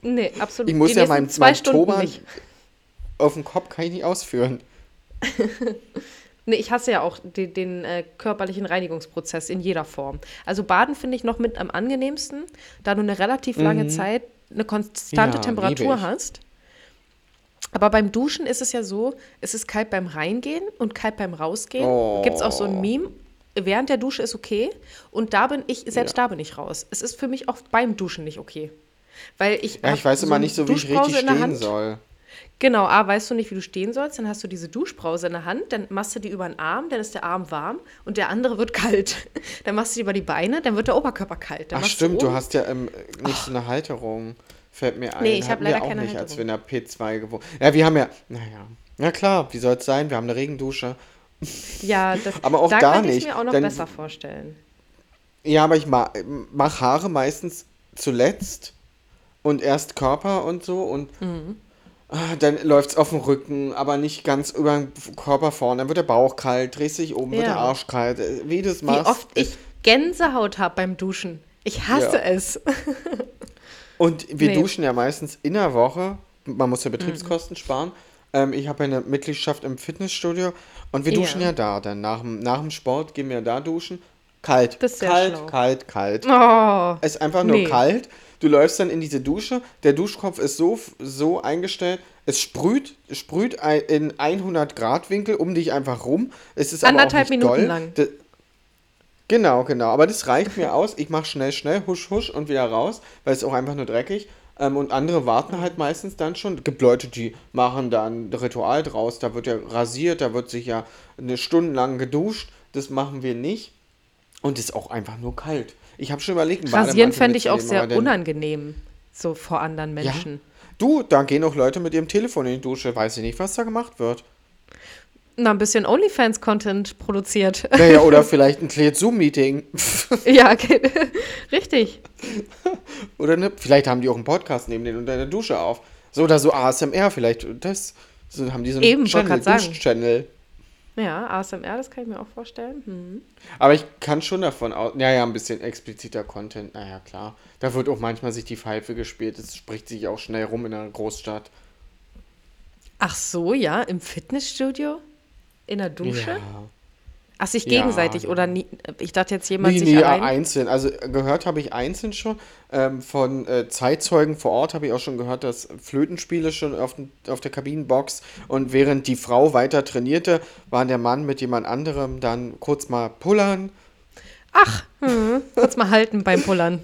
Nee, absolut.
Ich muss
Die
ja
nächsten
meinen
zwei
mein
Stunden
Turban
nicht.
auf dem Kopf kann ich nicht ausführen.
Nee, ich hasse ja auch den, den äh, körperlichen Reinigungsprozess in jeder Form. Also Baden finde ich noch mit am angenehmsten, da du eine relativ lange Zeit eine konstante
Ja,
Temperatur hast. Aber beim Duschen ist es ja so, es ist kalt beim Reingehen und kalt beim Rausgehen.
Oh.
Gibt es auch so ein Meme, während der Dusche ist okay und da bin ich, selbst
Ja.
da bin ich raus. Es ist für mich auch beim Duschen nicht okay. Weil ich,
Ja, ich weiß immer
eine
nicht so, wie ich richtig stehen
Hand.
soll.
Genau, A, weißt du nicht, wie du stehen sollst, dann hast du diese Duschbrause in der Hand, dann machst du die über den Arm, dann ist der Arm warm und der andere wird kalt. Dann machst du die über die Beine, dann wird der Oberkörper kalt. Dann
Ach stimmt, du
oben-
hast ja ähm, nicht so eine Halterung. Fällt mir ein.
Nee, ich hab
Hatten wir
leider
auch
keine
nicht, als wir
Halterung.
in der P2 gewohnt Ja, wir haben ja, naja, ja klar, wie soll es sein? Wir haben eine Regendusche.
Ja, das,
Aber auch
da
da
könnte ich
nicht.
mir auch noch
Dann-
besser vorstellen.
Ja, aber ich ma mache Haare meistens zuletzt und erst Körper und so und
Mhm.
ah, dann läuft es auf dem Rücken, aber nicht ganz über den Körper vorne. Dann wird der Bauch kalt, drehst dich um, wird
Ja.
der Arsch kalt. Äh, Wie du es
Wie
machst.
oft ich Gänsehaut habe beim Duschen. Ich hasse
Ja.
es.
Und wir
Nee. Mhm.
duschen ja meistens in der Woche. Man muss ja Betriebskosten sparen. Ähm, ich habe eine Mitgliedschaft im Fitnessstudio und wir duschen ja da. Dann nach dem, nach dem Sport gehen wir da duschen. Kalt,
Das ist
kalt,
schlau.
kalt, kalt.
Oh,
Es ist einfach nur
Nee.
kalt. Du läufst dann in diese Dusche. Der Duschkopf ist so, so eingestellt. Es sprüht, sprüht in 100 Grad Winkel um dich einfach rum. Es ist aber auch
Anderthalb
nicht
Minuten
doll.
lang.
Da- Genau, genau. Aber das reicht mir aus. Ich mache schnell, schnell, husch, husch und wieder raus, weil es auch einfach nur dreckig. Ähm, und andere warten halt meistens dann schon. Es gibt Leute, die machen dann ein Ritual draus. Da wird ja rasiert, da wird sich ja eine Stunde lang geduscht. Das machen wir nicht. Und es ist auch einfach nur kalt. Ich habe schon überlegt,
Rasieren fände ich auch sehr unangenehm. So vor anderen Menschen.
Du, da gehen auch Leute mit ihrem Telefon in die Dusche. Weiß ich nicht, was da gemacht wird.
Na, ein bisschen OnlyFans-Content produziert.
Naja, oder vielleicht ein Zoom-Meeting.
ja, okay. richtig.
Oder ne, vielleicht haben die auch einen Podcast neben den unter der Dusche auf. So oder so ASMR, vielleicht das. So haben die so einen
Eben,
Channel. Dusch-Channel.
Ja, ASMR, das kann ich mir auch vorstellen. Hm.
Aber ich kann schon davon aus, ja, ja, ein bisschen expliziter Content, naja, klar. Da wird auch manchmal sich die Pfeife gespielt, das spricht sich auch schnell rum in einer Großstadt.
Ach so, ja, im Fitnessstudio? In der Dusche?
Ja.
Ach, sich
Ja,
gegenseitig
genau.
oder nie, ich dachte jetzt jemand
Nee,
sich
nee,
allein.
einzeln. Also gehört habe ich einzeln schon. Ähm, von äh, Zeitzeugen vor Ort habe ich auch schon gehört, dass Flötenspiele schon auf, auf der Kabinenbox und während die Frau weiter trainierte, war der Mann mit jemand anderem dann kurz mal pullern.
Ach, hm, kurz mal halten beim Pullern.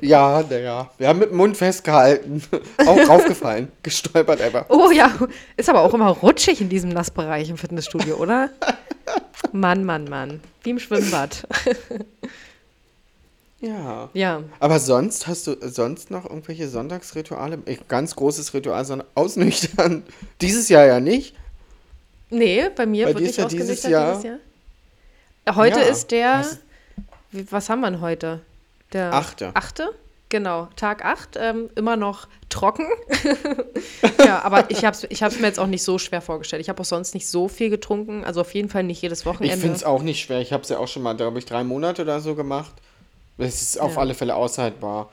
Ja, naja, wir haben mit dem Mund festgehalten. auch raufgefallen, gestolpert einfach.
Oh ja, ist aber auch immer rutschig in diesem Nassbereich im Fitnessstudio, oder? Mann, Mann, Mann. Wie im Schwimmbad.
Ja.
Ja.
Aber sonst hast du sonst noch irgendwelche Sonntagsrituale? Ganz großes Ritual, sondern ausnüchtern. Dieses Jahr ja nicht.
Nee, bei mir
Bei
wird nicht
ja dieses
ausgenüchtert
Jahr-
dieses Jahr. Heute
Ja,
ist der.
Was-
haben wir denn heute? Der
Achte.
Achte? Genau, Tag 8, ähm, immer noch trocken. ja, aber ich habe es ich hab's mir jetzt auch nicht so schwer vorgestellt. Ich habe auch sonst nicht so viel getrunken, also auf jeden Fall nicht jedes
Ich
Wochenende.
finde es auch nicht schwer. Ich habe es ja auch schon mal, glaube ich, drei Monate oder so gemacht. Es ist auf
Ja.
alle Fälle aushaltbar.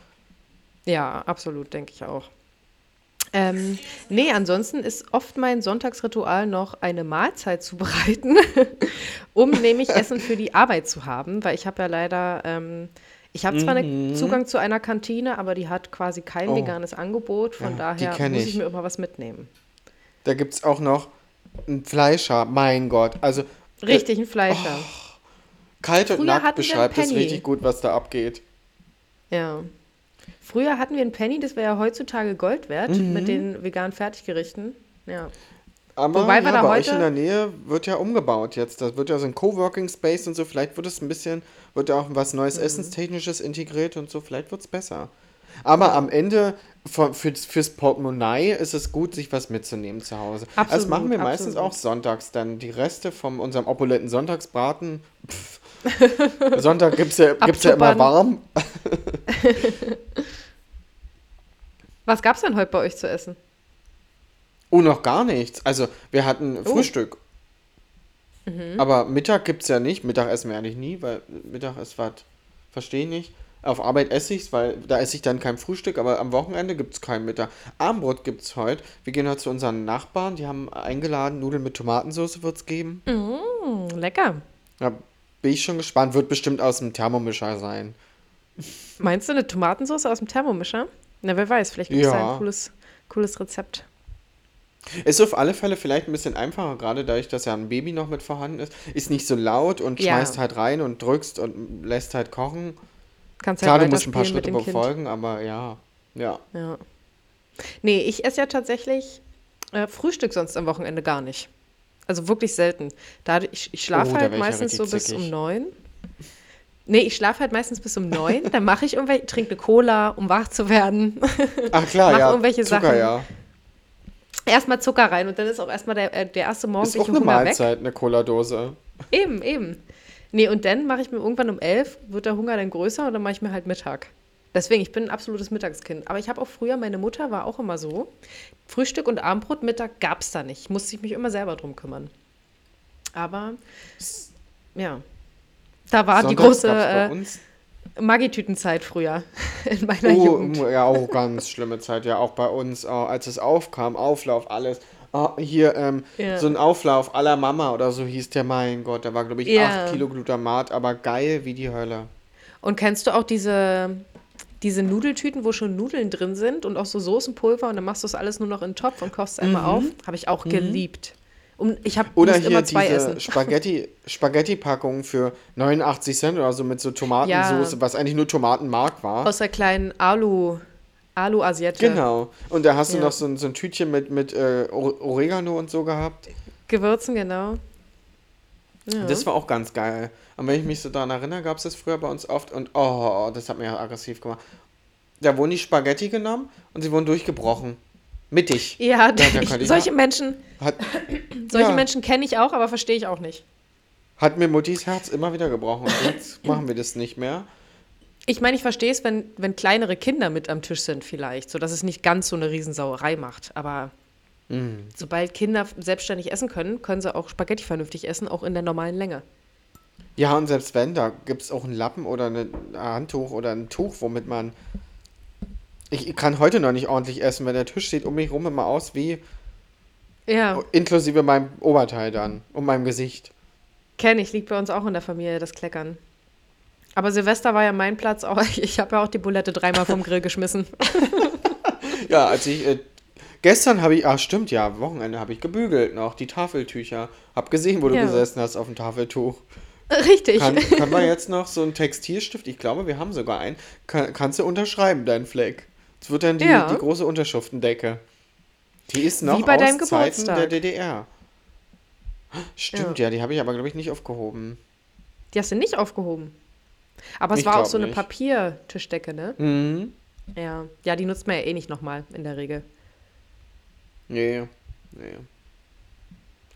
Ja, absolut, denke ich auch. Ähm, nee, ansonsten ist oft mein Sonntagsritual noch eine Mahlzeit zu bereiten, um nämlich Essen für die Arbeit zu haben, weil ich habe ja leider, ähm, ich habe zwar einen Zugang zu einer Kantine, aber die hat quasi kein
Mhm. Oh.
veganes Angebot, von
Ja,
daher muss ich.
ich.
mir immer was mitnehmen.
Da gibt es auch noch ein Fleischer. Mein Gott. Also
Richtig, ein Fleischer.
kalt und
Früher
nackt
hatten wir
beschreibt das
Penny.
richtig gut, was da abgeht.
Ja. Früher hatten wir einen Penny, das wäre ja heutzutage Gold wert
Mhm.
mit den veganen Fertiggerichten. Ja.
Aber
Wobei wir
ja,
da
bei euch
heute-
in der Nähe wird ja umgebaut jetzt. Das wird ja so ein Coworking Space und so. Vielleicht wird es ein bisschen, wird ja auch was
Mhm.
Neues Essenstechnisches integriert und so. Vielleicht wird es besser. Aber am Ende für, fürs, fürs Portemonnaie ist es gut, sich was mitzunehmen zu Hause. das
Absolut,
machen wir meistens
absolut.
auch sonntags dann. Die Reste von unserem opulenten Sonntagsbraten. Pff. Sonntag gibt es ja, gibt's ja immer warm.
Was gab's denn heute bei euch zu essen?
Oh, noch gar nichts. Also, wir hatten
Oh.
Frühstück. Aber Mittag gibt es ja nicht. Mittag essen wir eigentlich nie, weil Mittag ist was. Verstehe ich nicht. Auf Arbeit esse ich es, weil da esse ich dann kein Frühstück, aber am Wochenende gibt es kein Mittag. Abendbrot gibt es heute. Wir gehen heute zu unseren Nachbarn, die haben eingeladen, Nudeln mit Tomatensauce wird es geben.
Hm, lecker.
Da bin ich schon gespannt. Wird bestimmt aus dem Thermomischer sein.
Meinst du eine Tomatensauce aus dem Thermomischer? Na, wer weiß, vielleicht gibt es da
Ja.
ein cooles, cooles Rezept.
Ist auf alle Fälle vielleicht ein bisschen einfacher, gerade dadurch, dass ja ein Baby noch mit vorhanden ist. Ist nicht so laut und
Ja.
schmeißt halt rein und drückst und lässt halt kochen.
Kannst
Klar,
halt
du musst ein paar Schritte befolgen, aber ja. Ja.
Ja. Nee, ich esse ja tatsächlich äh, Frühstück sonst am Wochenende gar nicht. Also wirklich selten. Da, ich ich schlafe
Oh,
halt meistens so bis
zickig.
um neun. Nee, ich schlafe halt meistens bis um neun. Dann mache ich irgendwelche, trinke eine Cola, um wach zu werden.
Ach klar,
Mach
ja.
irgendwelche
Zucker,
Sachen.
ja.
Erstmal Zucker rein und dann ist auch erstmal der, äh, der erste
Ist
morgendliche
auch eine
Hunger weg.
Mahlzeit, eine Cola-Dose.
Eben, eben. Nee, und dann mache ich mir irgendwann um elf, wird der Hunger dann größer und dann mache ich mir halt Mittag. Deswegen, ich bin ein absolutes Mittagskind. Aber ich habe auch früher, meine Mutter war auch immer so. Frühstück und Abendbrot, Mittag gab es da nicht. Musste ich mich immer selber drum kümmern. Aber, ja. Da war die
Sonntags
große
gab's bei
äh. Maggi-Tütenzeit früher in meiner
Oh,
Jugend.
ja, auch ganz schlimme Zeit, ja, auch bei uns, oh, als es aufkam, Auflauf, alles. Oh, hier, ähm,
Ja.
so ein Auflauf aller Mama oder so hieß der, mein Gott, da war, glaube ich,
Ja.
8 Kilo Glutamat, aber geil wie die Hölle.
Und kennst du auch diese, diese Nudeltüten, wo schon Nudeln drin sind und auch so Soßenpulver und dann machst du das alles nur noch in den Topf und kochst einmal auf? Habe ich auch geliebt. Um, ich habe
Mhm. Oder hier
immer zwei
diese
essen.
Spaghetti, Spaghetti-Packung für 89 Cent oder so mit so Tomatensoße,
Ja.
was eigentlich nur Tomatenmark war.
Aus der kleinen Alu, Alu-Asiette.
Genau. Und da hast du
Ja.
noch so, ein- so ein Tütchen mit, mit äh, Ore- Oregano und so gehabt.
Gewürzen, genau. Ja.
Das war auch ganz geil. Und wenn ich mich so daran erinnere, gab es das früher bei uns oft und oh, das hat mir ja aggressiv gemacht. Da wurden die Spaghetti genommen und sie wurden durchgebrochen. Mittig.
ja,
da
ich, solche Menschen,
Hat,
solche
Ja.
Menschen kenne ich auch, aber verstehe ich auch nicht.
hat mir Muttis Herz immer wieder gebrochen. Und jetzt machen wir das nicht mehr.
Ich meine, ich verstehe es, wenn, wenn kleinere Kinder mit am Tisch sind vielleicht, sodass es nicht ganz so eine Riesensauerei macht. Aber
Mhm.
Sobald Kinder selbstständig essen können, können sie auch Spaghetti vernünftig essen, auch in der normalen Länge.
Ja, und selbst wenn, da gibt es auch einen Lappen oder ein Handtuch oder ein Tuch, womit man. Ich kann heute noch nicht ordentlich essen, wenn der Tisch sieht um mich rum immer aus wie
Ja,
inklusive meinem Oberteil dann und meinem Gesicht.
kenne ich, liegt bei uns auch in der Familie, das Kleckern. Aber Silvester war ja mein Platz auch. Ich habe ja auch die Bulette dreimal vom Grill geschmissen.
Ja, als ich äh, gestern habe ich, ah stimmt ja, Wochenende habe ich gebügelt noch die Tafeltücher. Hab gesehen, wo du
Ja.
gesessen hast auf dem Tafeltuch.
Richtig.
Kann, kann man jetzt noch so einen Textilstift, ich glaube, wir haben sogar einen, kann, kannst du unterschreiben, deinen Fleck. Es wird dann die,
Ja.
die große Unterschriftendecke. Die ist noch
Wie bei
aus
deinem
Zeiten
Geburtstag.
der DDR. Stimmt, ja, die habe ich aber, glaube ich, nicht aufgehoben.
Die hast du nicht aufgehoben. Aber es
Ich
war auch
glaub
so eine
nicht.
Papiertischdecke, ne?
Mhm.
Ja. Ja, die nutzt man ja eh nicht nochmal in der Regel.
Nee, nee.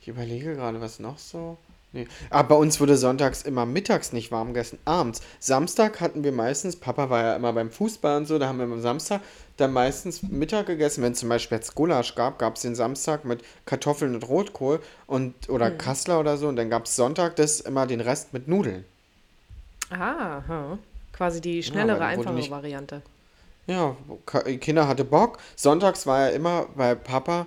Ich überlege gerade, was noch so. Nee. Aber bei uns wurde sonntags immer mittags nicht warm gegessen, abends. Samstag hatten wir meistens, Papa war ja immer beim Fußball und so, da haben wir am Samstag dann meistens Mittag gegessen. Wenn es zum Beispiel jetzt Gulasch gab, gab es den Samstag mit Kartoffeln und Rotkohl und oder Kassler oder so. Und dann gab es Sonntag das immer den Rest mit Nudeln.
Ah, quasi die schnellere,
wurde
einfache Variante.
Ja, Kinder hatte Bock. Sonntags war er immer bei Papa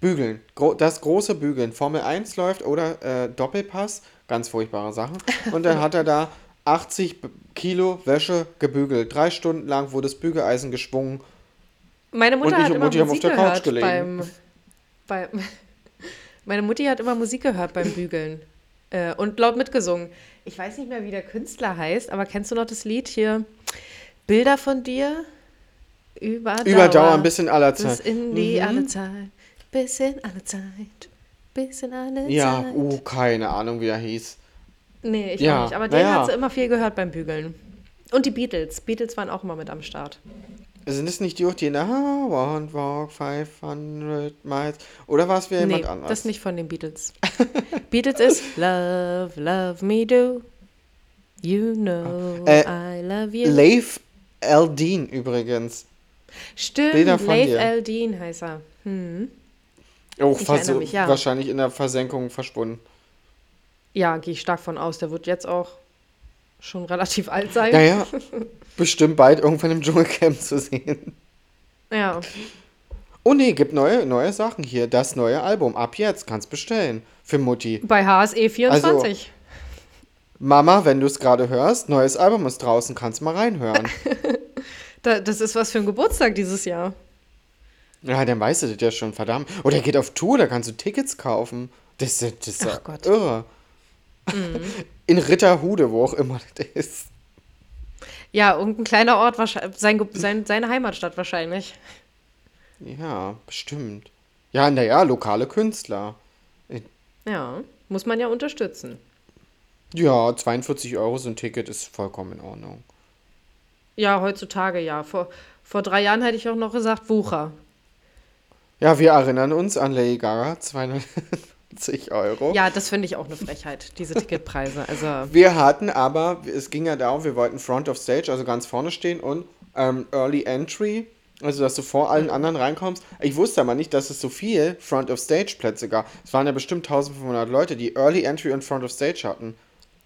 bügeln. Gro das große Bügeln. Formel 1 läuft oder äh, Doppelpass. Ganz furchtbare Sachen. Und dann hat er da 80 B- Kilo Wäsche gebügelt. Drei Stunden lang wurde das Bügeleisen geschwungen.
Meine Mutter
ich
hat
und
immer
Mutti haben auf
Musik
der Couch
gehört
gelegen.
beim, beim Meine Mutti hat immer Musik gehört beim Bügeln äh, und laut mitgesungen. Ich weiß nicht mehr, wie der Künstler heißt, aber kennst du noch das Lied hier? Bilder von dir? Überdauer.
Überdauern bis in aller
Bis
Zeit.
in die
Mhm.
alle Zeit. Bis in alle Zeit. Bis in alle
Ja,
Zeit.
uh, keine Ahnung, wie er hieß.
Nee, ich
Ja,
auch nicht. Aber den
naja.
hat sie immer viel gehört beim Bügeln. Und die Beatles. Beatles waren auch immer mit am Start.
Sind es nicht die, auch die na, One Walk 500 Miles? Oder war es wieder
Nee,
jemand anders?
das ist nicht von den Beatles. Beatles ist Love, love me do. You know
Äh,
I love you.
Leif Eldin übrigens.
Stimmt,
Bilder von
Leif. Eldin heißt er. Hm. Erinnere mich, ja.
wahrscheinlich in der Versenkung verschwunden.
Ja, gehe ich stark von aus. Der wird jetzt auch schon relativ alt sein.
Naja, bestimmt bald irgendwann im Dschungelcamp zu sehen.
Ja.
Oh nee, gibt neue, neue Sachen hier. Das neue Album. Ab jetzt kannst bestellen. Für Mutti.
Bei HSE 24.
Mama, wenn du es gerade hörst, neues Album ist draußen, kannst mal reinhören.
Da, das ist was für ein Geburtstag dieses Jahr.
ja, dann weißt du das ja schon, verdammt. Oder geht auf Tour, da kannst du Tickets kaufen. Das, ist- das ist ja
Ach Gott.
irre. In Ritterhude, wo auch immer das ist.
Ja, irgendein kleiner Ort, wahrscheinlich, sein, sein, seine Heimatstadt wahrscheinlich.
Ja, bestimmt. Ja, naja, lokale Künstler.
Ja, muss man ja unterstützen.
Ja, 42 Euro so ein Ticket ist vollkommen in Ordnung.
Ja, heutzutage ja. Vor, vor drei Jahren hätte ich auch noch gesagt Wucher.
Ja, wir erinnern uns an Lady Gaga, 240 Euro.
Ja, das finde ich auch eine Frechheit, diese Ticketpreise. Also,
Wir hatten aber, es ging ja darum, wir wollten Front of Stage, also ganz vorne stehen und ähm, Early Entry, also dass du vor allen anderen reinkommst. Ich wusste aber nicht, dass es so viel Front of Stage Plätze gab. Es waren ja bestimmt 1500 Leute, die Early Entry und Front of Stage hatten.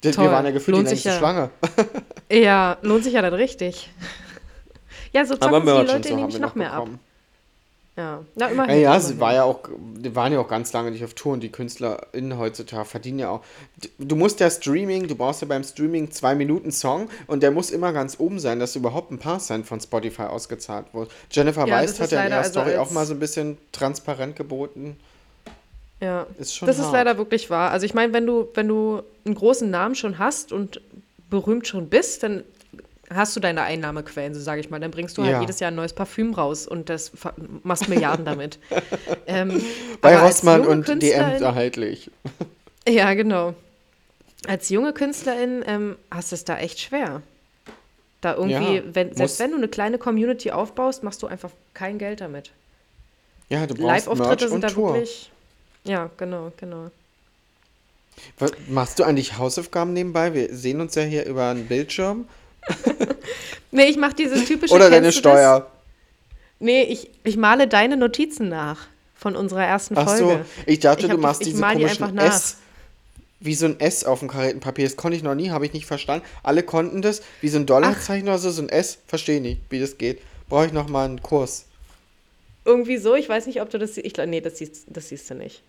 Wir waren ja gefühlt
Lohnt
die längste
ja.
Schlange.
ja, lohnt sich ja dann richtig. Ja, so zocken die Leute
so
nämlich noch
noch
mehr ab. Ja, na immerhin.
Ja, ja, sie war ja auch, die waren ja auch ganz lange nicht auf Tour und die KünstlerInnen heutzutage verdienen ja auch. Du musst ja Streaming, du brauchst ja beim Streaming zwei Minuten Song und der muss immer ganz oben sein, dass überhaupt ein paar Cent von Spotify ausgezahlt wird. Jennifer
Ja,
Weist hat ja in ihrer
also
Story auch mal so ein bisschen transparent geboten.
Ja,
Ist schon
das ist
hart.
leider wirklich wahr. Also ich meine, wenn du, wenn du einen großen Namen schon hast und berühmt schon bist, dann hast du deine Einnahmequellen, so sage ich mal. Dann bringst du halt
Ja.
jedes Jahr ein neues Parfüm raus und das machst Milliarden damit. ähm,
Bei Rossmann und DM erhältlich.
Ja, genau. Als junge Künstlerin ähm, hast du es da echt schwer. Da irgendwie,
Ja,
wenn, selbst wenn du eine kleine Community aufbaust, machst du einfach kein Geld damit.
Ja, du brauchst
Live-Auftritte sind da
Tour.
wirklich. Ja, genau, genau.
Was, machst du eigentlich Hausaufgaben nebenbei? Wir sehen uns ja hier über einen Bildschirm.
Nee, ich mache dieses typische.
Oder deine
das?
Steuer.
Nee, ich, ich male deine Notizen nach von unserer ersten
Ach
Folge.
so, ich dachte,
Ich
du
die-
machst
ich
diese
die
komischen
nach.
S. Wie so ein S auf dem Karettenpapier. Das konnte ich noch nie, habe ich nicht verstanden. Alle konnten das. Wie so ein Dollarzeichen oder so, so ein S. Verstehe nicht, wie das geht. Brauche ich noch mal einen Kurs.
Irgendwie so, ich weiß nicht, ob du das siehst. Ich glaube, nee, das siehst, das siehst du nicht.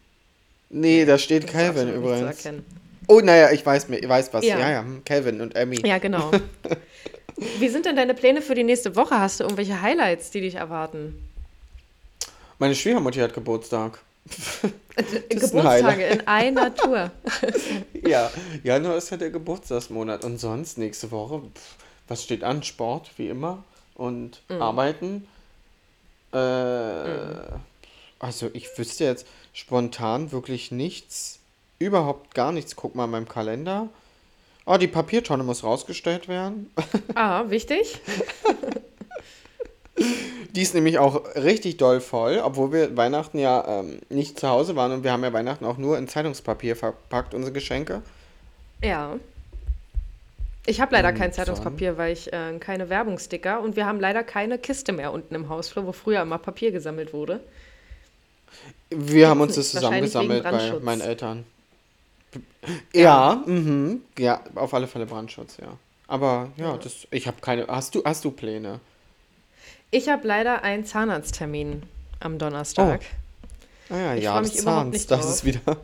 Nee, da steht Calvin übrigens. Oh, naja, ich weiß, mir- ich weiß was. Ja,
Ja.
ja, hm, Calvin und Emmy.
Ja, genau. Wie sind denn deine Pläne für die nächste Woche? Hast du irgendwelche Highlights, die dich erwarten?
Meine Schwiegermutter hat Geburtstag. ein
Geburtstage in einer Tour.
Ja, Januar ist ja der Geburtstagsmonat. Und sonst nächste Woche, pff, was steht an? Sport, wie immer. Und
Mhm.
Arbeiten. Äh, Also ich wüsste jetzt spontan wirklich nichts. Überhaupt gar nichts. Guck mal in meinem Kalender. Oh, die Papiertonne muss rausgestellt werden.
Ah, wichtig.
Die ist nämlich auch richtig doll voll, obwohl wir Weihnachten ja ähm, nicht zu Hause waren und wir haben ja Weihnachten auch nur in Zeitungspapier verpackt, unsere Geschenke.
Ja. Ich habe leider
Und
kein Zeitungspapier, weil ich äh, keine Werbungsticker und wir haben leider keine Kiste mehr unten im Hausflur, wo früher immer Papier gesammelt wurde.
Wir haben uns das zusammengesammelt bei meinen Eltern. Ja, mhm. Ja, auf alle Fälle Brandschutz, ja. Aber ja, das, ich habe keine. Hast du, hast du Pläne?
Ich habe leider einen Zahnarzttermin am Donnerstag.
Ah ja,
Ich
ja, Zahns,
nicht
das ist wieder.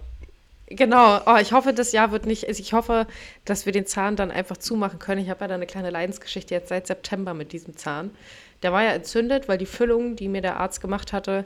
Genau, oh, ich hoffe, das Jahr wird nicht, also ich hoffe, dass wir den Zahn dann einfach zumachen können. Ich habe ja da eine kleine Leidensgeschichte jetzt seit September mit diesem Zahn. Der war ja entzündet, weil die Füllung, die mir der Arzt gemacht hatte,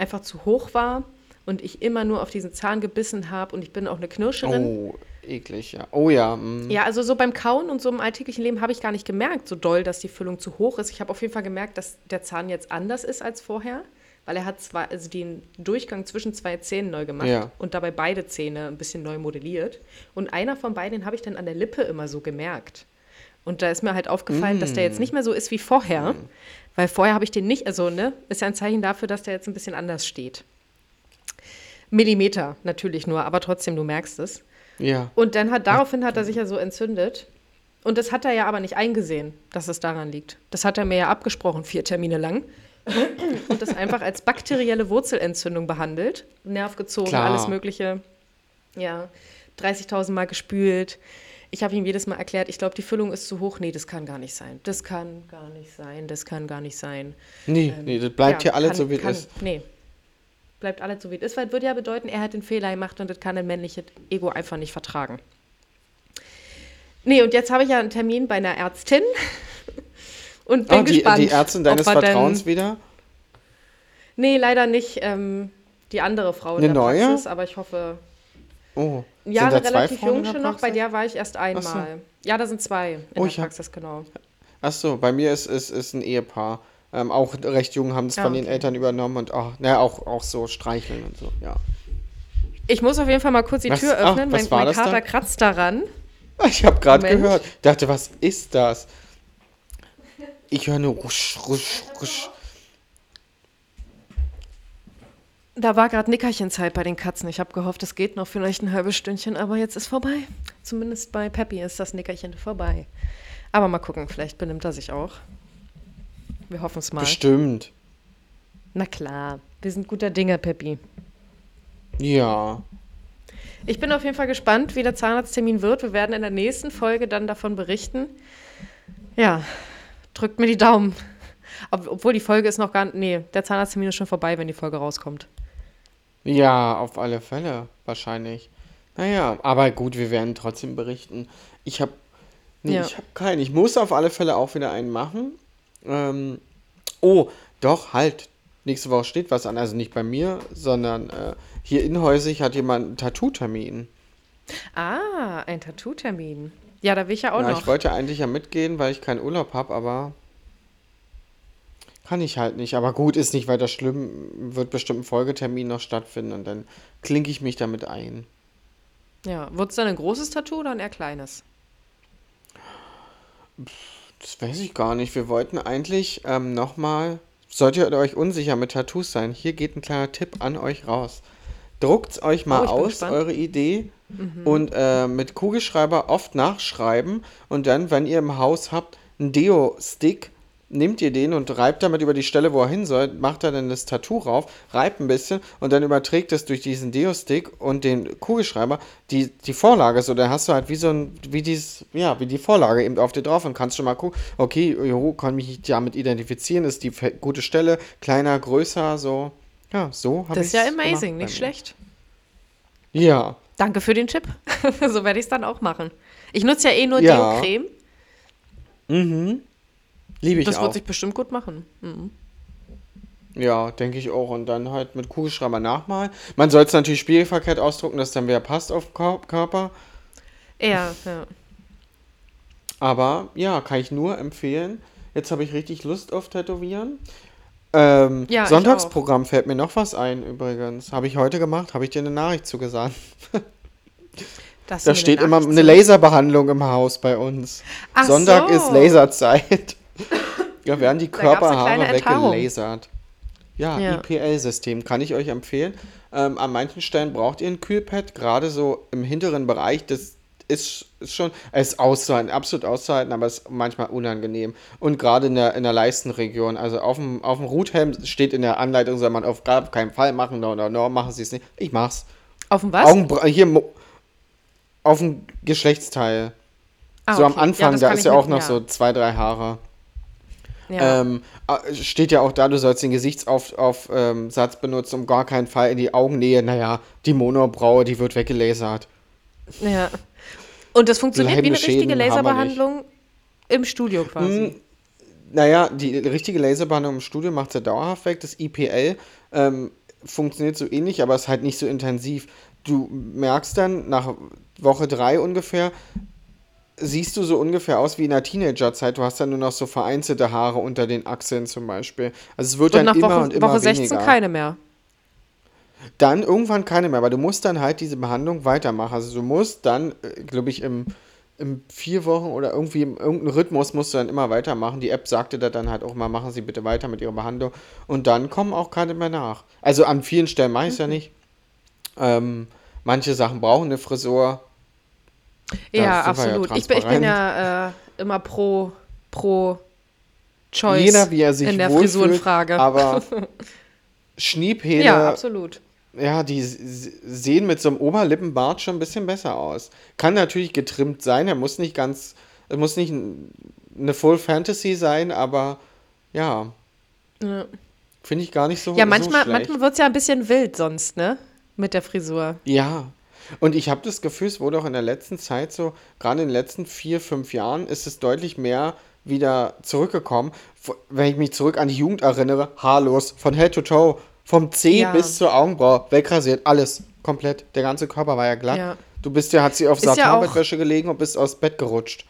einfach zu hoch war und ich immer nur auf diesen Zahn gebissen habe und ich bin auch eine Knirscherin.
Oh, eklig, ja. Oh ja, mm.
Ja, also so beim Kauen und so im alltäglichen Leben habe ich gar nicht gemerkt, so doll, dass die Füllung zu hoch ist. Ich habe auf jeden Fall gemerkt, dass der Zahn jetzt anders ist als vorher, weil er hat zwei, also den Durchgang zwischen zwei Zähnen neu gemacht
Ja.
und dabei beide Zähne ein bisschen neu modelliert. Und einer von beiden habe ich dann an der Lippe immer so gemerkt. Und da ist mir halt aufgefallen, dass der jetzt nicht mehr so ist wie vorher, weil vorher habe ich den nicht, also ne, ist ja ein Zeichen dafür, dass der jetzt ein bisschen anders steht. Millimeter natürlich nur, aber trotzdem, du merkst es.
ja.
Und dann hat daraufhin hat er sich ja so entzündet. Und das hat er ja aber nicht eingesehen, dass es daran liegt. Das hat er mir ja abgesprochen, vier Termine lang. Und das einfach als bakterielle Wurzelentzündung behandelt. Nerv gezogen,
Klar.
alles Mögliche. Ja, 30.000 Mal gespült. Ich habe ihm jedes Mal erklärt, ich glaube, die Füllung ist zu hoch. Nee, das kann gar nicht sein. Das kann gar nicht sein. Das kann gar nicht sein.
Nee, nee, das bleibt
Ja,
hier alles
kann-
so, wie es ist.
Nee. Bleibt alles so, wie es ist, weil es würde ja bedeuten, er hat den Fehler gemacht und das kann ein männliches Ego einfach nicht vertragen. Nee, und jetzt habe ich ja einen Termin bei einer Ärztin und bin
Ah, die,
gespannt.
die Ärztin deines
er denn-
Vertrauens wieder?
Nee, leider nicht ähm, die andere Frau in
Eine
der
neue?
Praxis, aber ich hoffe,
Oh.
Ja, eine
zwei
relativ
Frauen in
jung
der
schon noch, bei
Praxis?
der war ich erst einmal.
so.
Ja, da sind zwei in
Oh,
der
ich hab-
Praxis, genau.
Ach so, bei mir ist, ist, ist ein Ehepaar. Ähm, auch recht jung, haben es
Ah,
von den
okay.
Eltern übernommen und auch, na, auch, auch so streicheln und so, ja.
Ich muss auf jeden Fall mal kurz die
Was-
Tür
ach,
öffnen.
was
mein mein
das da?
Kater kratzt daran.
Ich habe gerade gehört, dachte, was ist das? Ich höre nur rusch, rusch, rusch.
Da war gerade Nickerchenzeit bei den Katzen. Ich habe gehofft, es geht noch vielleicht ein halbes Stündchen, aber jetzt ist vorbei. Zumindest bei Peppy ist das Nickerchen vorbei. Aber mal gucken, vielleicht benimmt er sich auch. Wir hoffen es mal.
Bestimmt.
Na klar, wir sind guter Dinge, Peppy.
Ja.
Ich bin auf jeden Fall gespannt, wie der Zahnarzttermin wird. Wir werden in der nächsten Folge dann davon berichten. Ja, drückt mir die Daumen. Ob, obwohl die Folge ist noch gar nicht. Nee, der Zahnarzttermin ist schon vorbei, wenn die Folge rauskommt.
Ja, auf alle Fälle, wahrscheinlich. Naja, aber gut, wir werden trotzdem berichten. Ich habe nee,
Ja.
ich habe keinen. Ich muss auf alle Fälle auch wieder einen machen. Ähm, oh, doch, halt. Nächste Woche steht was an. Also nicht bei mir, sondern äh, hier inhäusig hat jemand einen Tattoo-Termin.
Ah, ein Tattoo-Termin. Ja, da will ich ja auch noch.
ich wollte eigentlich ja mitgehen, weil ich keinen Urlaub habe, aber kann ich halt nicht. Aber gut, ist nicht weiter schlimm. Wird bestimmt ein Folgetermin noch stattfinden und dann klinke ich mich damit ein.
Ja, wird es dann ein großes Tattoo oder ein eher kleines?
Das weiß ich gar nicht. Wir wollten eigentlich ähm, nochmal. Solltet ihr euch unsicher mit Tattoos sein, hier geht ein kleiner Tipp an euch raus. Druckt's euch mal
Oh,
aus,
gespannt. Mhm.
eure Idee, und äh, mit Kugelschreiber oft nachschreiben und dann, wenn ihr im Haus habt, einen Deo-Stick nehmt ihr den und reibt damit über die Stelle, wo er hin soll, macht da dann das Tattoo rauf, reibt ein bisschen und dann überträgt es durch diesen Deo-Stick und den Kugelschreiber die, die Vorlage. So, dann hast du halt wie so ein, wie dieses, ja, wie die Vorlage eben auf dir drauf und kannst schon mal gucken, okay, jo, kann mich damit identifizieren, ist die gute Stelle, kleiner, größer, so. Ja, so
habe ich Das ist ja amazing, nicht schlecht.
Ja.
Danke für den Tipp. so werde ich es dann auch machen. Ich nutze ja eh nur ja. Deo-Creme.
Mhm. Liebe ich
das
auch.
Das wird sich bestimmt gut machen. Mhm.
Ja, denke ich auch. Und dann halt mit Kugelschreiber nachmalen. Man soll es natürlich spiegelverkehrt ausdrucken, dass dann wieder passt auf Körper.
Ja, ja.
Aber ja, kann ich nur empfehlen. Jetzt habe ich richtig Lust auf Tätowieren. Ähm, ja, Sonntagsprogramm fällt mir noch was ein übrigens. Habe ich heute gemacht, habe ich dir eine Nachricht zugesandt. da steht immer eine Laserbehandlung im Haus bei uns. Ach Sonntag so. ist Laserzeit. Ja, werden die Körperhaare weggelasert. Ja, ja. IPL-System kann ich euch empfehlen. Ähm, an manchen Stellen braucht ihr ein Kühlpad, gerade so im hinteren Bereich. Das ist, ist schon, es ist auszuhalten, absolut auszuhalten, aber es ist manchmal unangenehm. Und gerade in der, in der Leistenregion, also auf dem, auf dem Ruthelm steht in der Anleitung, soll man auf gar keinen Fall machen, no, no, no, machen sie es nicht. Ich mach's.
Auf dem was?
Augenbra hier, auf dem Geschlechtsteil. Ah, so okay. am Anfang, ja, da ist ja auch noch ja. so zwei, drei Haare. Ja. Ähm, äh, steht ja auch da, du sollst den Gesichtsaufsatz auf, ähm, benutzen, um gar keinen Fall in die Augennähe. Naja, die Monobraue, die wird weggelasert.
Ja. Und das funktioniert wie eine richtige Laserbehandlung im Studio quasi. Hm,
naja, die richtige Laserbehandlung im Studio macht sie dauerhaft weg. Das IPL ähm, funktioniert so ähnlich, aber ist halt nicht so intensiv. Du merkst dann nach Woche drei ungefähr, siehst du so ungefähr aus wie in der Teenagerzeit. Du hast dann nur noch so vereinzelte Haare unter den Achseln zum Beispiel. Also es wird und dann immer Woche, und immer Woche 16 weniger.
keine mehr.
Dann irgendwann keine mehr, aber du musst dann halt diese Behandlung weitermachen. Also du musst dann, äh, glaube ich, im, im vier Wochen oder irgendwie im irgendeinem Rhythmus musst du dann immer weitermachen. Die App sagte da dann halt auch mal, machen Sie bitte weiter mit Ihrer Behandlung. Und dann kommen auch keine mehr nach. Also an vielen Stellen mache ich es mhm. ja nicht. Ähm, manche Sachen brauchen eine Frisur,
ja, absolut. Ja ich, bin, ich bin ja äh, immer pro, pro Choice
Jeder, wie er sich
in der Frisurenfrage.
Aber Schniebhähne.
Ja, absolut.
Ja, die sehen mit so einem Oberlippenbart schon ein bisschen besser aus. Kann natürlich getrimmt sein, er muss nicht ganz, er muss nicht eine Full Fantasy sein, aber ja. ja. Finde ich gar nicht so
Ja, manchmal, so manchmal wird es ja ein bisschen wild sonst, ne? Mit der Frisur.
Ja, und ich habe das Gefühl, es wurde auch in der letzten Zeit so, gerade in den letzten vier, fünf Jahren, ist es deutlich mehr wieder zurückgekommen. Wenn ich mich zurück an die Jugend erinnere, haarlos, von Head to Toe, vom C ja. bis zur Augenbraue, wegrasiert, alles, komplett. Der ganze Körper war ja glatt. Ja. Du bist ja, hat sie auf Satinbettwäsche ja gelegen und bist aus Bett gerutscht.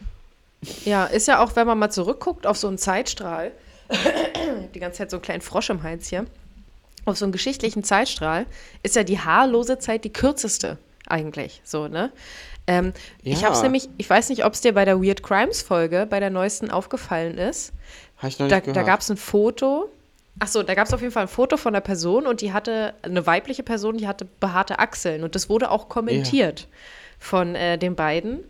Ja, ist ja auch, wenn man mal zurückguckt auf so einen Zeitstrahl, die ganze Zeit so einen kleinen Frosch im Hals hier, auf so einen geschichtlichen Zeitstrahl, ist ja die haarlose Zeit die kürzeste eigentlich. So, ne? Ähm, ja. Ich habe es nämlich, ich weiß nicht, ob es dir bei der Weird Crimes Folge, bei der neuesten aufgefallen ist.
Habe ich noch
nicht
da, gehört.
Da gab es ein Foto. Achso, da gab es auf jeden Fall ein Foto von einer Person und die hatte, eine weibliche Person, die hatte behaarte Achseln. Und das wurde auch kommentiert ja. von äh, den beiden.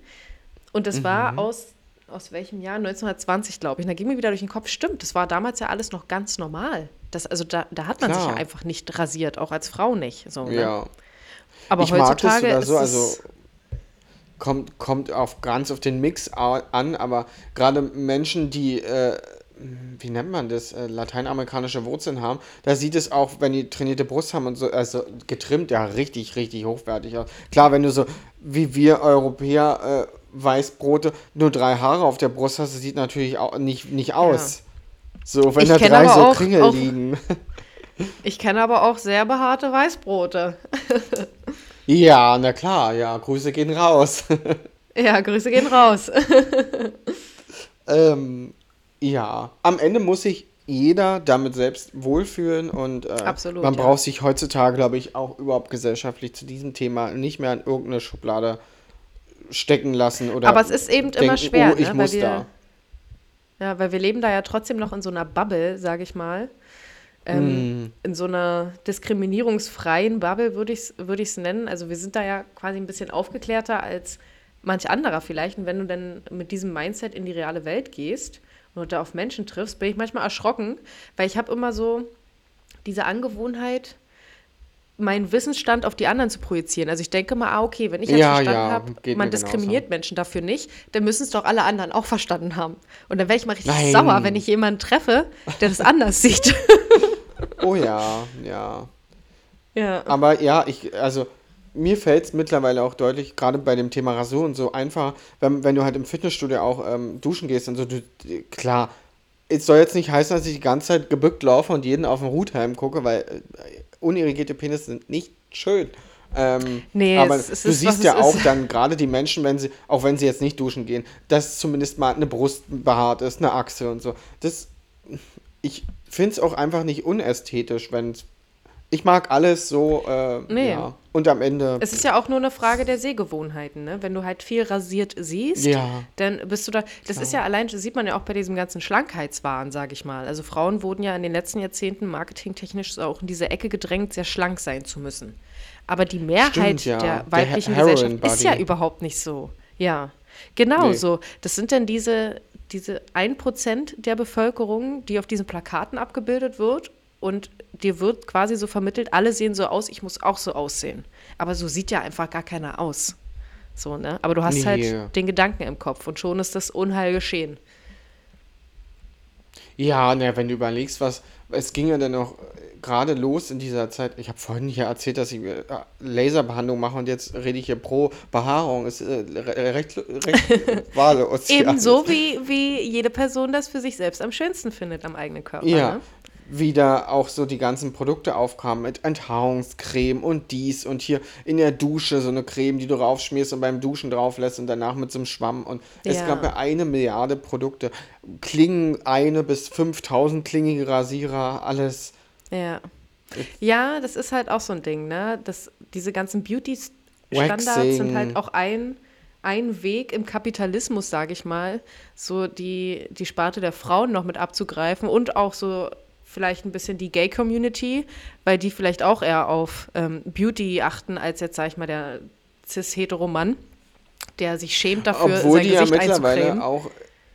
Und das mhm. war aus, aus welchem Jahr? 1920, glaube ich. Und da ging mir wieder durch den Kopf, stimmt, das war damals ja alles noch ganz normal. Das, also da, da hat man Klar. sich ja einfach nicht rasiert, auch als Frau nicht. So, ne?
Ja.
Aber
ich heutzutage mag das oder so, also kommt, kommt auf ganz auf den Mix an, aber gerade Menschen, die, äh, wie nennt man das, äh, lateinamerikanische Wurzeln haben, da sieht es auch, wenn die trainierte Brust haben und so, also getrimmt, ja, richtig, richtig hochwertig aus. Klar, wenn du so, wie wir Europäer, äh, Weißbrote, nur drei Haare auf der Brust hast, das sieht natürlich auch nicht, nicht aus. Ja. So, wenn ich da drei so auch, Kringel auch, liegen.
Ich kenne aber auch sehr behaarte Weißbrote.
ja, na klar, ja, Grüße gehen raus.
ja, Grüße gehen raus.
ähm, ja, am Ende muss sich jeder damit selbst wohlfühlen und äh,
Absolut,
man ja. braucht sich heutzutage, glaube ich, auch überhaupt gesellschaftlich zu diesem Thema nicht mehr in irgendeine Schublade stecken lassen oder.
Aber es ist eben denken, immer schwer,
oh, ich
ne?
muss
wir,
da.
Ja, weil wir leben da ja trotzdem noch in so einer Bubble, sage ich mal ähm, mm. in so einer diskriminierungsfreien Bubble, würde ich es würd nennen. Also wir sind da ja quasi ein bisschen aufgeklärter als manch anderer vielleicht. Und wenn du dann mit diesem Mindset in die reale Welt gehst und da auf Menschen triffst, bin ich manchmal erschrocken, weil ich habe immer so diese Angewohnheit, meinen Wissensstand auf die anderen zu projizieren. Also ich denke mal, ah, okay, wenn ich jetzt
Ja,
verstanden
ja,
habe, man
mir genauso.
diskriminiert Menschen dafür nicht, dann müssen es doch alle anderen auch verstanden haben. Und dann wäre ich mal richtig
Nein.
sauer, wenn ich jemanden treffe, der das anders sieht.
Oh ja, ja.
ja.
Aber ja, ich, also mir fällt es mittlerweile auch deutlich, gerade bei dem Thema Rasur und so, einfach, wenn, wenn du halt im Fitnessstudio auch ähm, duschen gehst und so, du, klar, es soll jetzt nicht heißen, dass ich die ganze Zeit gebückt laufe und jeden auf den Huthelm gucke, weil äh, unirrigierte Penisse sind nicht schön. Ähm,
Nee,
aber
es- es
du
ist,
siehst ja auch
ist.
dann gerade die Menschen, wenn sie, auch wenn sie jetzt nicht duschen gehen, dass zumindest mal eine Brust behaart ist, eine Achse und so. Das, ich finde es auch einfach nicht unästhetisch, wenn ich mag alles so, äh,
Nee.
ja. Und am Ende,
Es ist ja auch nur eine Frage der Sehgewohnheiten, ne? Wenn du halt viel rasiert siehst,
Ja.
dann bist du da. Das ist ja allein, das sieht man ja auch bei diesem ganzen Schlankheitswahn, sage ich mal. Also Frauen wurden ja in den letzten Jahrzehnten marketingtechnisch auch in diese Ecke gedrängt, sehr schlank sein zu müssen. Aber die Mehrheit
Stimmt, ja.
der
Der
weiblichen
Heroin
Gesellschaft ist ja überhaupt nicht so. Ja, genau
Nee.
so. Das sind dann diese, diese 1% der Bevölkerung, die auf diesen Plakaten abgebildet wird. Und dir wird quasi so vermittelt, alle sehen so aus, ich muss auch so aussehen. Aber so sieht ja einfach gar keiner aus. So, ne? Aber du hast
Nee.
halt den Gedanken im Kopf und schon ist das Unheil geschehen.
ja, ne, wenn du überlegst, was, es ging ja dann auch gerade los in dieser Zeit, ich habe vorhin hier erzählt, dass ich äh, Laserbehandlung mache und jetzt rede ich hier pro Behaarung, ist äh, re- recht, recht wahllos.
Ebenso wie, wie jede Person das für sich selbst am schönsten findet am eigenen Körper.
Ja.
Ne?
Wieder auch so die ganzen Produkte aufkamen mit Enthaarungscreme und dies und hier in der Dusche so eine Creme, die du raufschmierst und beim Duschen drauf lässt und danach mit so einem Schwamm. Und es
Ja.
gab ja eine Milliarde Produkte. Klingen eine bis 5000 klingige Rasierer, alles.
Ja. Ja, das ist halt auch so ein Ding, ne? Das, diese ganzen Beauty-Standards sind halt auch ein, ein Weg im Kapitalismus, sage ich mal, so die, die Sparte der Frauen noch mit abzugreifen und auch so vielleicht ein bisschen die Gay-Community, weil die vielleicht auch eher auf ähm, Beauty achten, als jetzt, sag ich mal, der cis-hetero-Mann, der sich schämt dafür,
Obwohl
sein
die ja
Gesicht
mittlerweile
einzucremen.
auch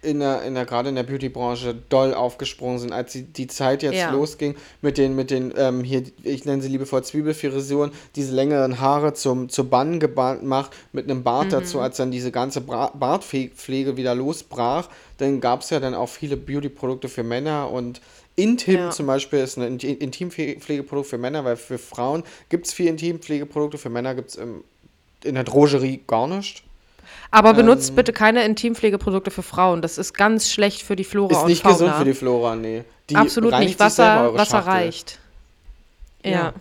in der, in der, gerade in der Beauty-Branche doll aufgesprungen sind, als die, die Zeit jetzt
Ja.
losging mit den, mit den, ähm, hier, ich nenne sie liebevoll Zwiebelfrisuren, diese längeren Haare zum, zu Bann gemacht, mit einem Bart
Mhm.
dazu, als dann diese ganze Bra Bartpflege wieder losbrach, dann gab es ja dann auch viele Beauty-Produkte für Männer und Intim
Ja.
zum Beispiel ist ein Inti- Intimpflegeprodukt für Männer, weil für Frauen gibt es viel Intimpflegeprodukte, für Männer gibt es in der Drogerie gar nicht.
Aber benutzt
ähm,
bitte keine Intimpflegeprodukte für Frauen. Das ist ganz schlecht für die Flora
Ist
und
nicht
Fauna.
gesund für die Flora, nee. Die
Absolut nicht. Wasser, Wasser
Schachtel.
reicht. Ja.
Ja.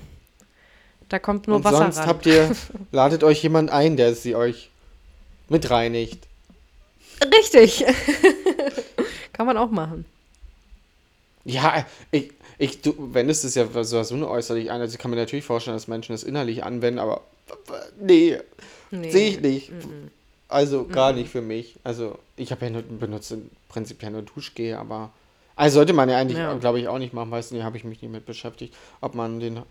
Da kommt nur
Und
Wasser
sonst
ran.
habt ihr, ladet euch jemand ein, der sie euch mit reinigt.
Richtig. Kann man auch machen.
Ja, ich, ich, du wendest es ja so, so eine äußerlich ein. Also ich kann mir natürlich vorstellen, dass Menschen das innerlich anwenden, aber nee,
Nee.
sehe ich nicht. Also gar nicht für mich. Also ich habe ja nur, benutze prinzipiell nur Duschgel, aber also sollte man ja eigentlich,
Ja.
glaube ich, auch nicht machen. Weißt du, habe ich mich nicht mit beschäftigt, ob man den äh,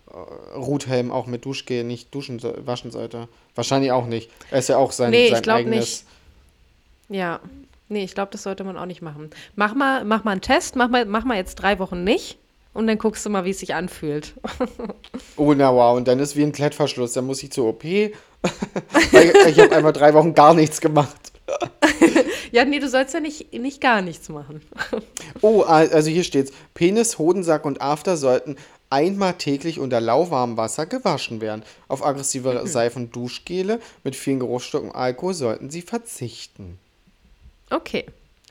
Ruthelm auch mit Duschgel nicht duschen so, waschen sollte. Wahrscheinlich auch nicht. Er ist ja auch sein,
Nee, ich
sein
glaub
eigenes.
nicht. Ja. Nee, ich glaube, das sollte man auch nicht machen. Mach mal, mach mal einen Test, mach mal, mach mal jetzt drei Wochen nicht und dann guckst du mal, wie es sich anfühlt.
Oh, na wow, und dann ist wie ein Klettverschluss. Dann muss ich zur OP. Ich habe einfach drei Wochen gar nichts gemacht.
ja, nee, du sollst ja nicht, nicht gar nichts machen.
Oh, also hier steht's. Penis, Hodensack und After sollten einmal täglich unter lauwarmem Wasser gewaschen werden. Auf aggressive
Mhm.
Seifen Duschgele mit vielen Geruchsstoffen und Alkohol sollten sie verzichten.
Okay.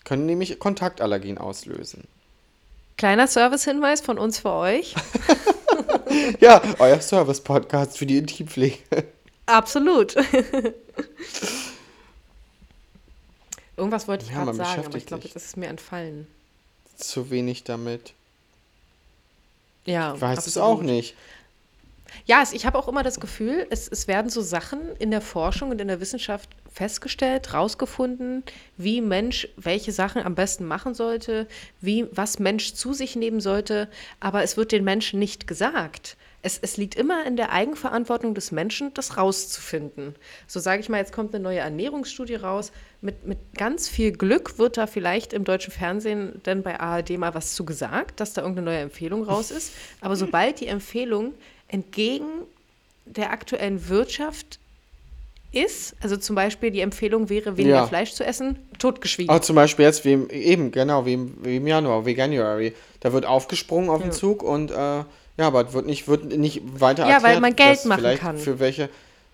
Können nämlich Kontaktallergien auslösen.
Kleiner Servicehinweis von uns für euch.
Ja, euer Service-Podcast für die Intimpflege.
Absolut. Irgendwas wollte ich
Ja,
gerade sagen, aber ich glaube, das ist mir entfallen.
Zu wenig damit.
Ja,
Ich weiß es
absolut.
auch nicht.
Ja, es, ich habe auch immer das Gefühl, es, es werden so Sachen in der Forschung und in der Wissenschaft festgestellt, rausgefunden, wie Mensch welche Sachen am besten machen sollte, wie was Mensch zu sich nehmen sollte, aber es wird den Menschen nicht gesagt. es, es liegt immer in der Eigenverantwortung des Menschen, das rauszufinden. So sage ich mal, jetzt kommt eine neue Ernährungsstudie raus. Mit, mit ganz viel Glück wird da vielleicht im deutschen Fernsehen dann bei ARD mal was zu gesagt, dass da irgendeine neue Empfehlung raus ist. Aber sobald die Empfehlung entgegen der aktuellen Wirtschaft ist, also zum Beispiel die Empfehlung wäre, weniger
Ja.
Fleisch zu essen, totgeschwiegen.
Auch zum Beispiel jetzt, wie im, eben, genau, wie im, wie im Januar, Veganuary. Da wird aufgesprungen auf den Zug und, äh, ja, aber es wird nicht, wird nicht weiter
Ja, weil man Geld machen kann.
Für welche,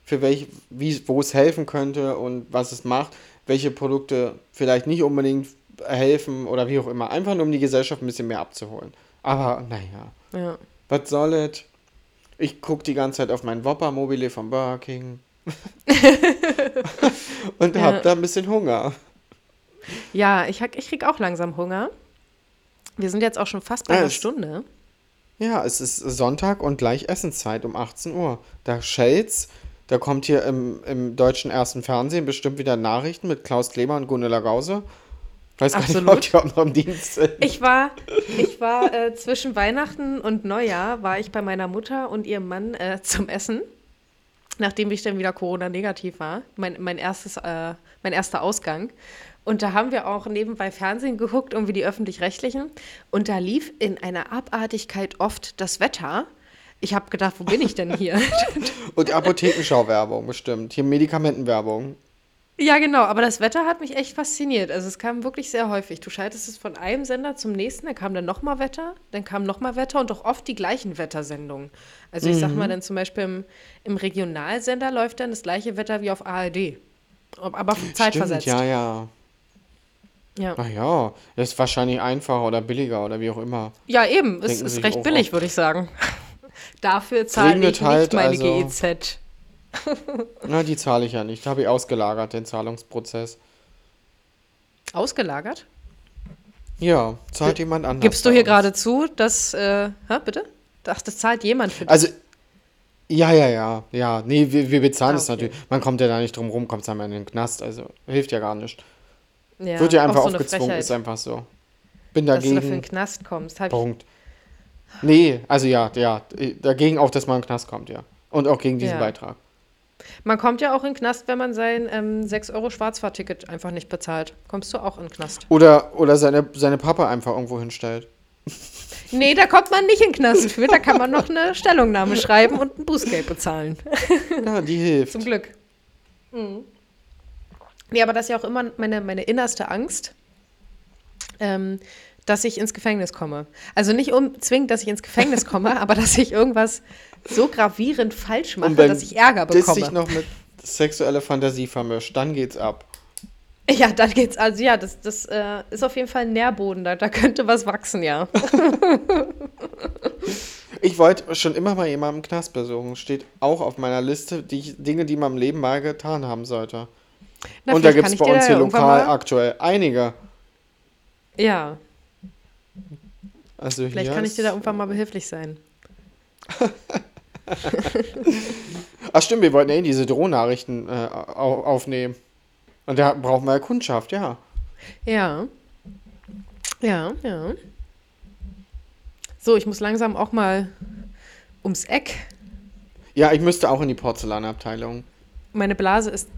für welche, wie, wo es helfen könnte und was es macht, welche Produkte vielleicht nicht unbedingt helfen oder wie auch immer. Einfach nur, um die Gesellschaft ein bisschen mehr abzuholen. Aber, naja,
Ja.
was soll es? Ich gucke die ganze Zeit auf mein Whopper-Mobile vom Burger King. und
Ja.
hab da ein bisschen Hunger.
Ja, ich, ich krieg auch langsam Hunger. Wir sind jetzt auch schon fast bei
Ja,
einer Stunde.
Ja, es ist Sonntag und gleich Essenszeit um 18 Uhr. Da schellt's. Da kommt hier im, im deutschen ersten Fernsehen bestimmt wieder Nachrichten mit Klaus Kleber und Gunilla Gause. Weiß gar nicht,
Absolut.
ob die überhaupt noch im Dienst sind.
Ich war, ich war äh, zwischen Weihnachten und Neujahr war ich bei meiner Mutter und ihrem Mann äh, zum Essen, nachdem ich dann wieder Corona-negativ war. Mein, mein, erstes, äh, mein erster Ausgang. Und da haben wir auch nebenbei Fernsehen geguckt, irgendwie die öffentlich-rechtlichen. Und da lief in einer Abartigkeit oft das Wetter. Ich habe gedacht, wo bin ich denn hier?
Und Apothekenschau-Werbung bestimmt. Hier Medikamentenwerbung.
Ja, genau, aber das Wetter hat mich echt fasziniert. Also es kam wirklich sehr häufig. Du schaltest es von einem Sender zum nächsten, dann kam dann nochmal Wetter, dann kam nochmal Wetter und doch oft die gleichen Wettersendungen. Also ich sag mal, dann zum Beispiel im, im Regionalsender läuft dann das gleiche Wetter wie auf ARD. Aber zeitversetzt.
Stimmt, ja, ja.
ja.
Ach ja, das ist wahrscheinlich einfacher oder billiger oder wie auch immer.
Ja, eben, es
Denken
ist recht billig, würde ich sagen. Dafür zahle ich nicht
halt,
meine
also-
GEZ.
Na, die zahle ich ja nicht. Da habe ich ausgelagert, den Zahlungsprozess.
Ausgelagert?
Ja, zahlt jemand anders.
Gibst du hier gerade zu, dass, äh, hä, bitte? Ach, das zahlt jemand für dich.
Also, ja, ja, ja, ja. Nee, wir, wir bezahlen
Ah,
es
okay.
natürlich. Man kommt ja da nicht drum rum, kommt einmal in den Knast. Also, hilft ja gar nicht.
ja,
Wird ja einfach
so
aufgezwungen,
Frechheit,
ist einfach so. Bin
dass du dafür in den
dagegen.
Knast kommst. Hab ich,
Punkt. Nee, also ja, ja. Dagegen auch, dass man in den Knast kommt, ja. Und auch gegen diesen
Ja.
Beitrag.
Man kommt ja auch in den Knast, wenn man sein ähm, 6 Euro Schwarzfahrticket einfach nicht bezahlt. Kommst du auch in den Knast.
Oder, oder seine, seine Papa einfach irgendwo hinstellt.
Nee, da kommt man nicht in den Knast für. Da kann man noch eine Stellungnahme schreiben und ein Bußgeld bezahlen.
Ja, die hilft.
Zum Glück. Mhm. Nee, aber das ist ja auch immer meine, meine innerste Angst, ähm, dass ich ins Gefängnis komme. Also nicht um, zwingend, dass ich ins Gefängnis komme, aber dass ich irgendwas so gravierend falsch mache, dass ich Ärger bekomme.
noch mit sexueller Fantasie vermischt, dann geht's ab.
Ja, dann geht's, also ja, das, das äh, ist auf jeden Fall ein Nährboden, da, da könnte was wachsen, ja.
Ich wollte schon immer mal jemanden im Knast besuchen. Steht auch auf meiner Liste, die ich, Dinge, die man im Leben mal getan haben sollte.
Na,
Und da
vielleicht
gibt
kann
es
ich
bei uns hier lokal
mal-
aktuell einige.
Ja,
Also
vielleicht kann ich dir da irgendwann mal behilflich sein.
Ach stimmt, wir wollten ja eh diese Drohnachrichten äh, au aufnehmen. Und da brauchen wir ja Kundschaft, ja.
Ja. Ja, ja. So, ich muss langsam auch mal ums Eck.
Ja, ich müsste auch in die Porzellanabteilung.
Meine Blase ist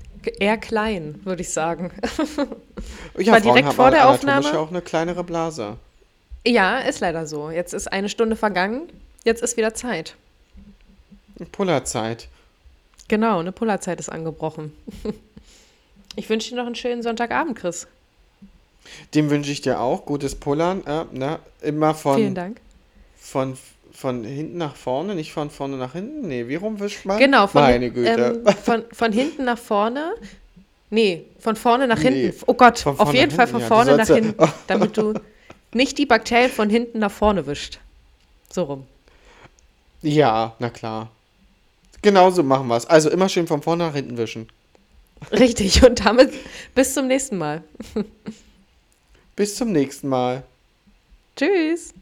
eher klein, würde ich sagen.
Ja,
War
Frauen
direkt vor der Aufnahme?
ja auch eine kleinere Blase.
Ja, ist leider so. Jetzt ist eine Stunde vergangen. Jetzt ist wieder Zeit.
Pullerzeit.
Genau, eine Pullerzeit ist angebrochen. Ich wünsche dir noch einen schönen Sonntagabend, Chris.
Dem wünsche ich dir auch gutes Pullern. Äh, ne? Immer
Vielen
von,
Dank.
von, von hinten nach vorne, nicht von vorne nach hinten. Nee, wie rum wischt man?
Genau, von,
Meine Güte.
Ähm, von, von hinten nach vorne. Nee, von vorne nach
Nee,
hinten. Oh Gott, auf jeden Fall
hinten,
von
ja.
Vorne nach hinten, damit du nicht die Bakterien von hinten nach vorne wischt. So rum.
Ja, na klar. Genauso machen wir es. Also immer schön von vorne nach hinten wischen.
Richtig, und damit bis zum nächsten Mal.
Bis zum nächsten Mal.
Tschüss.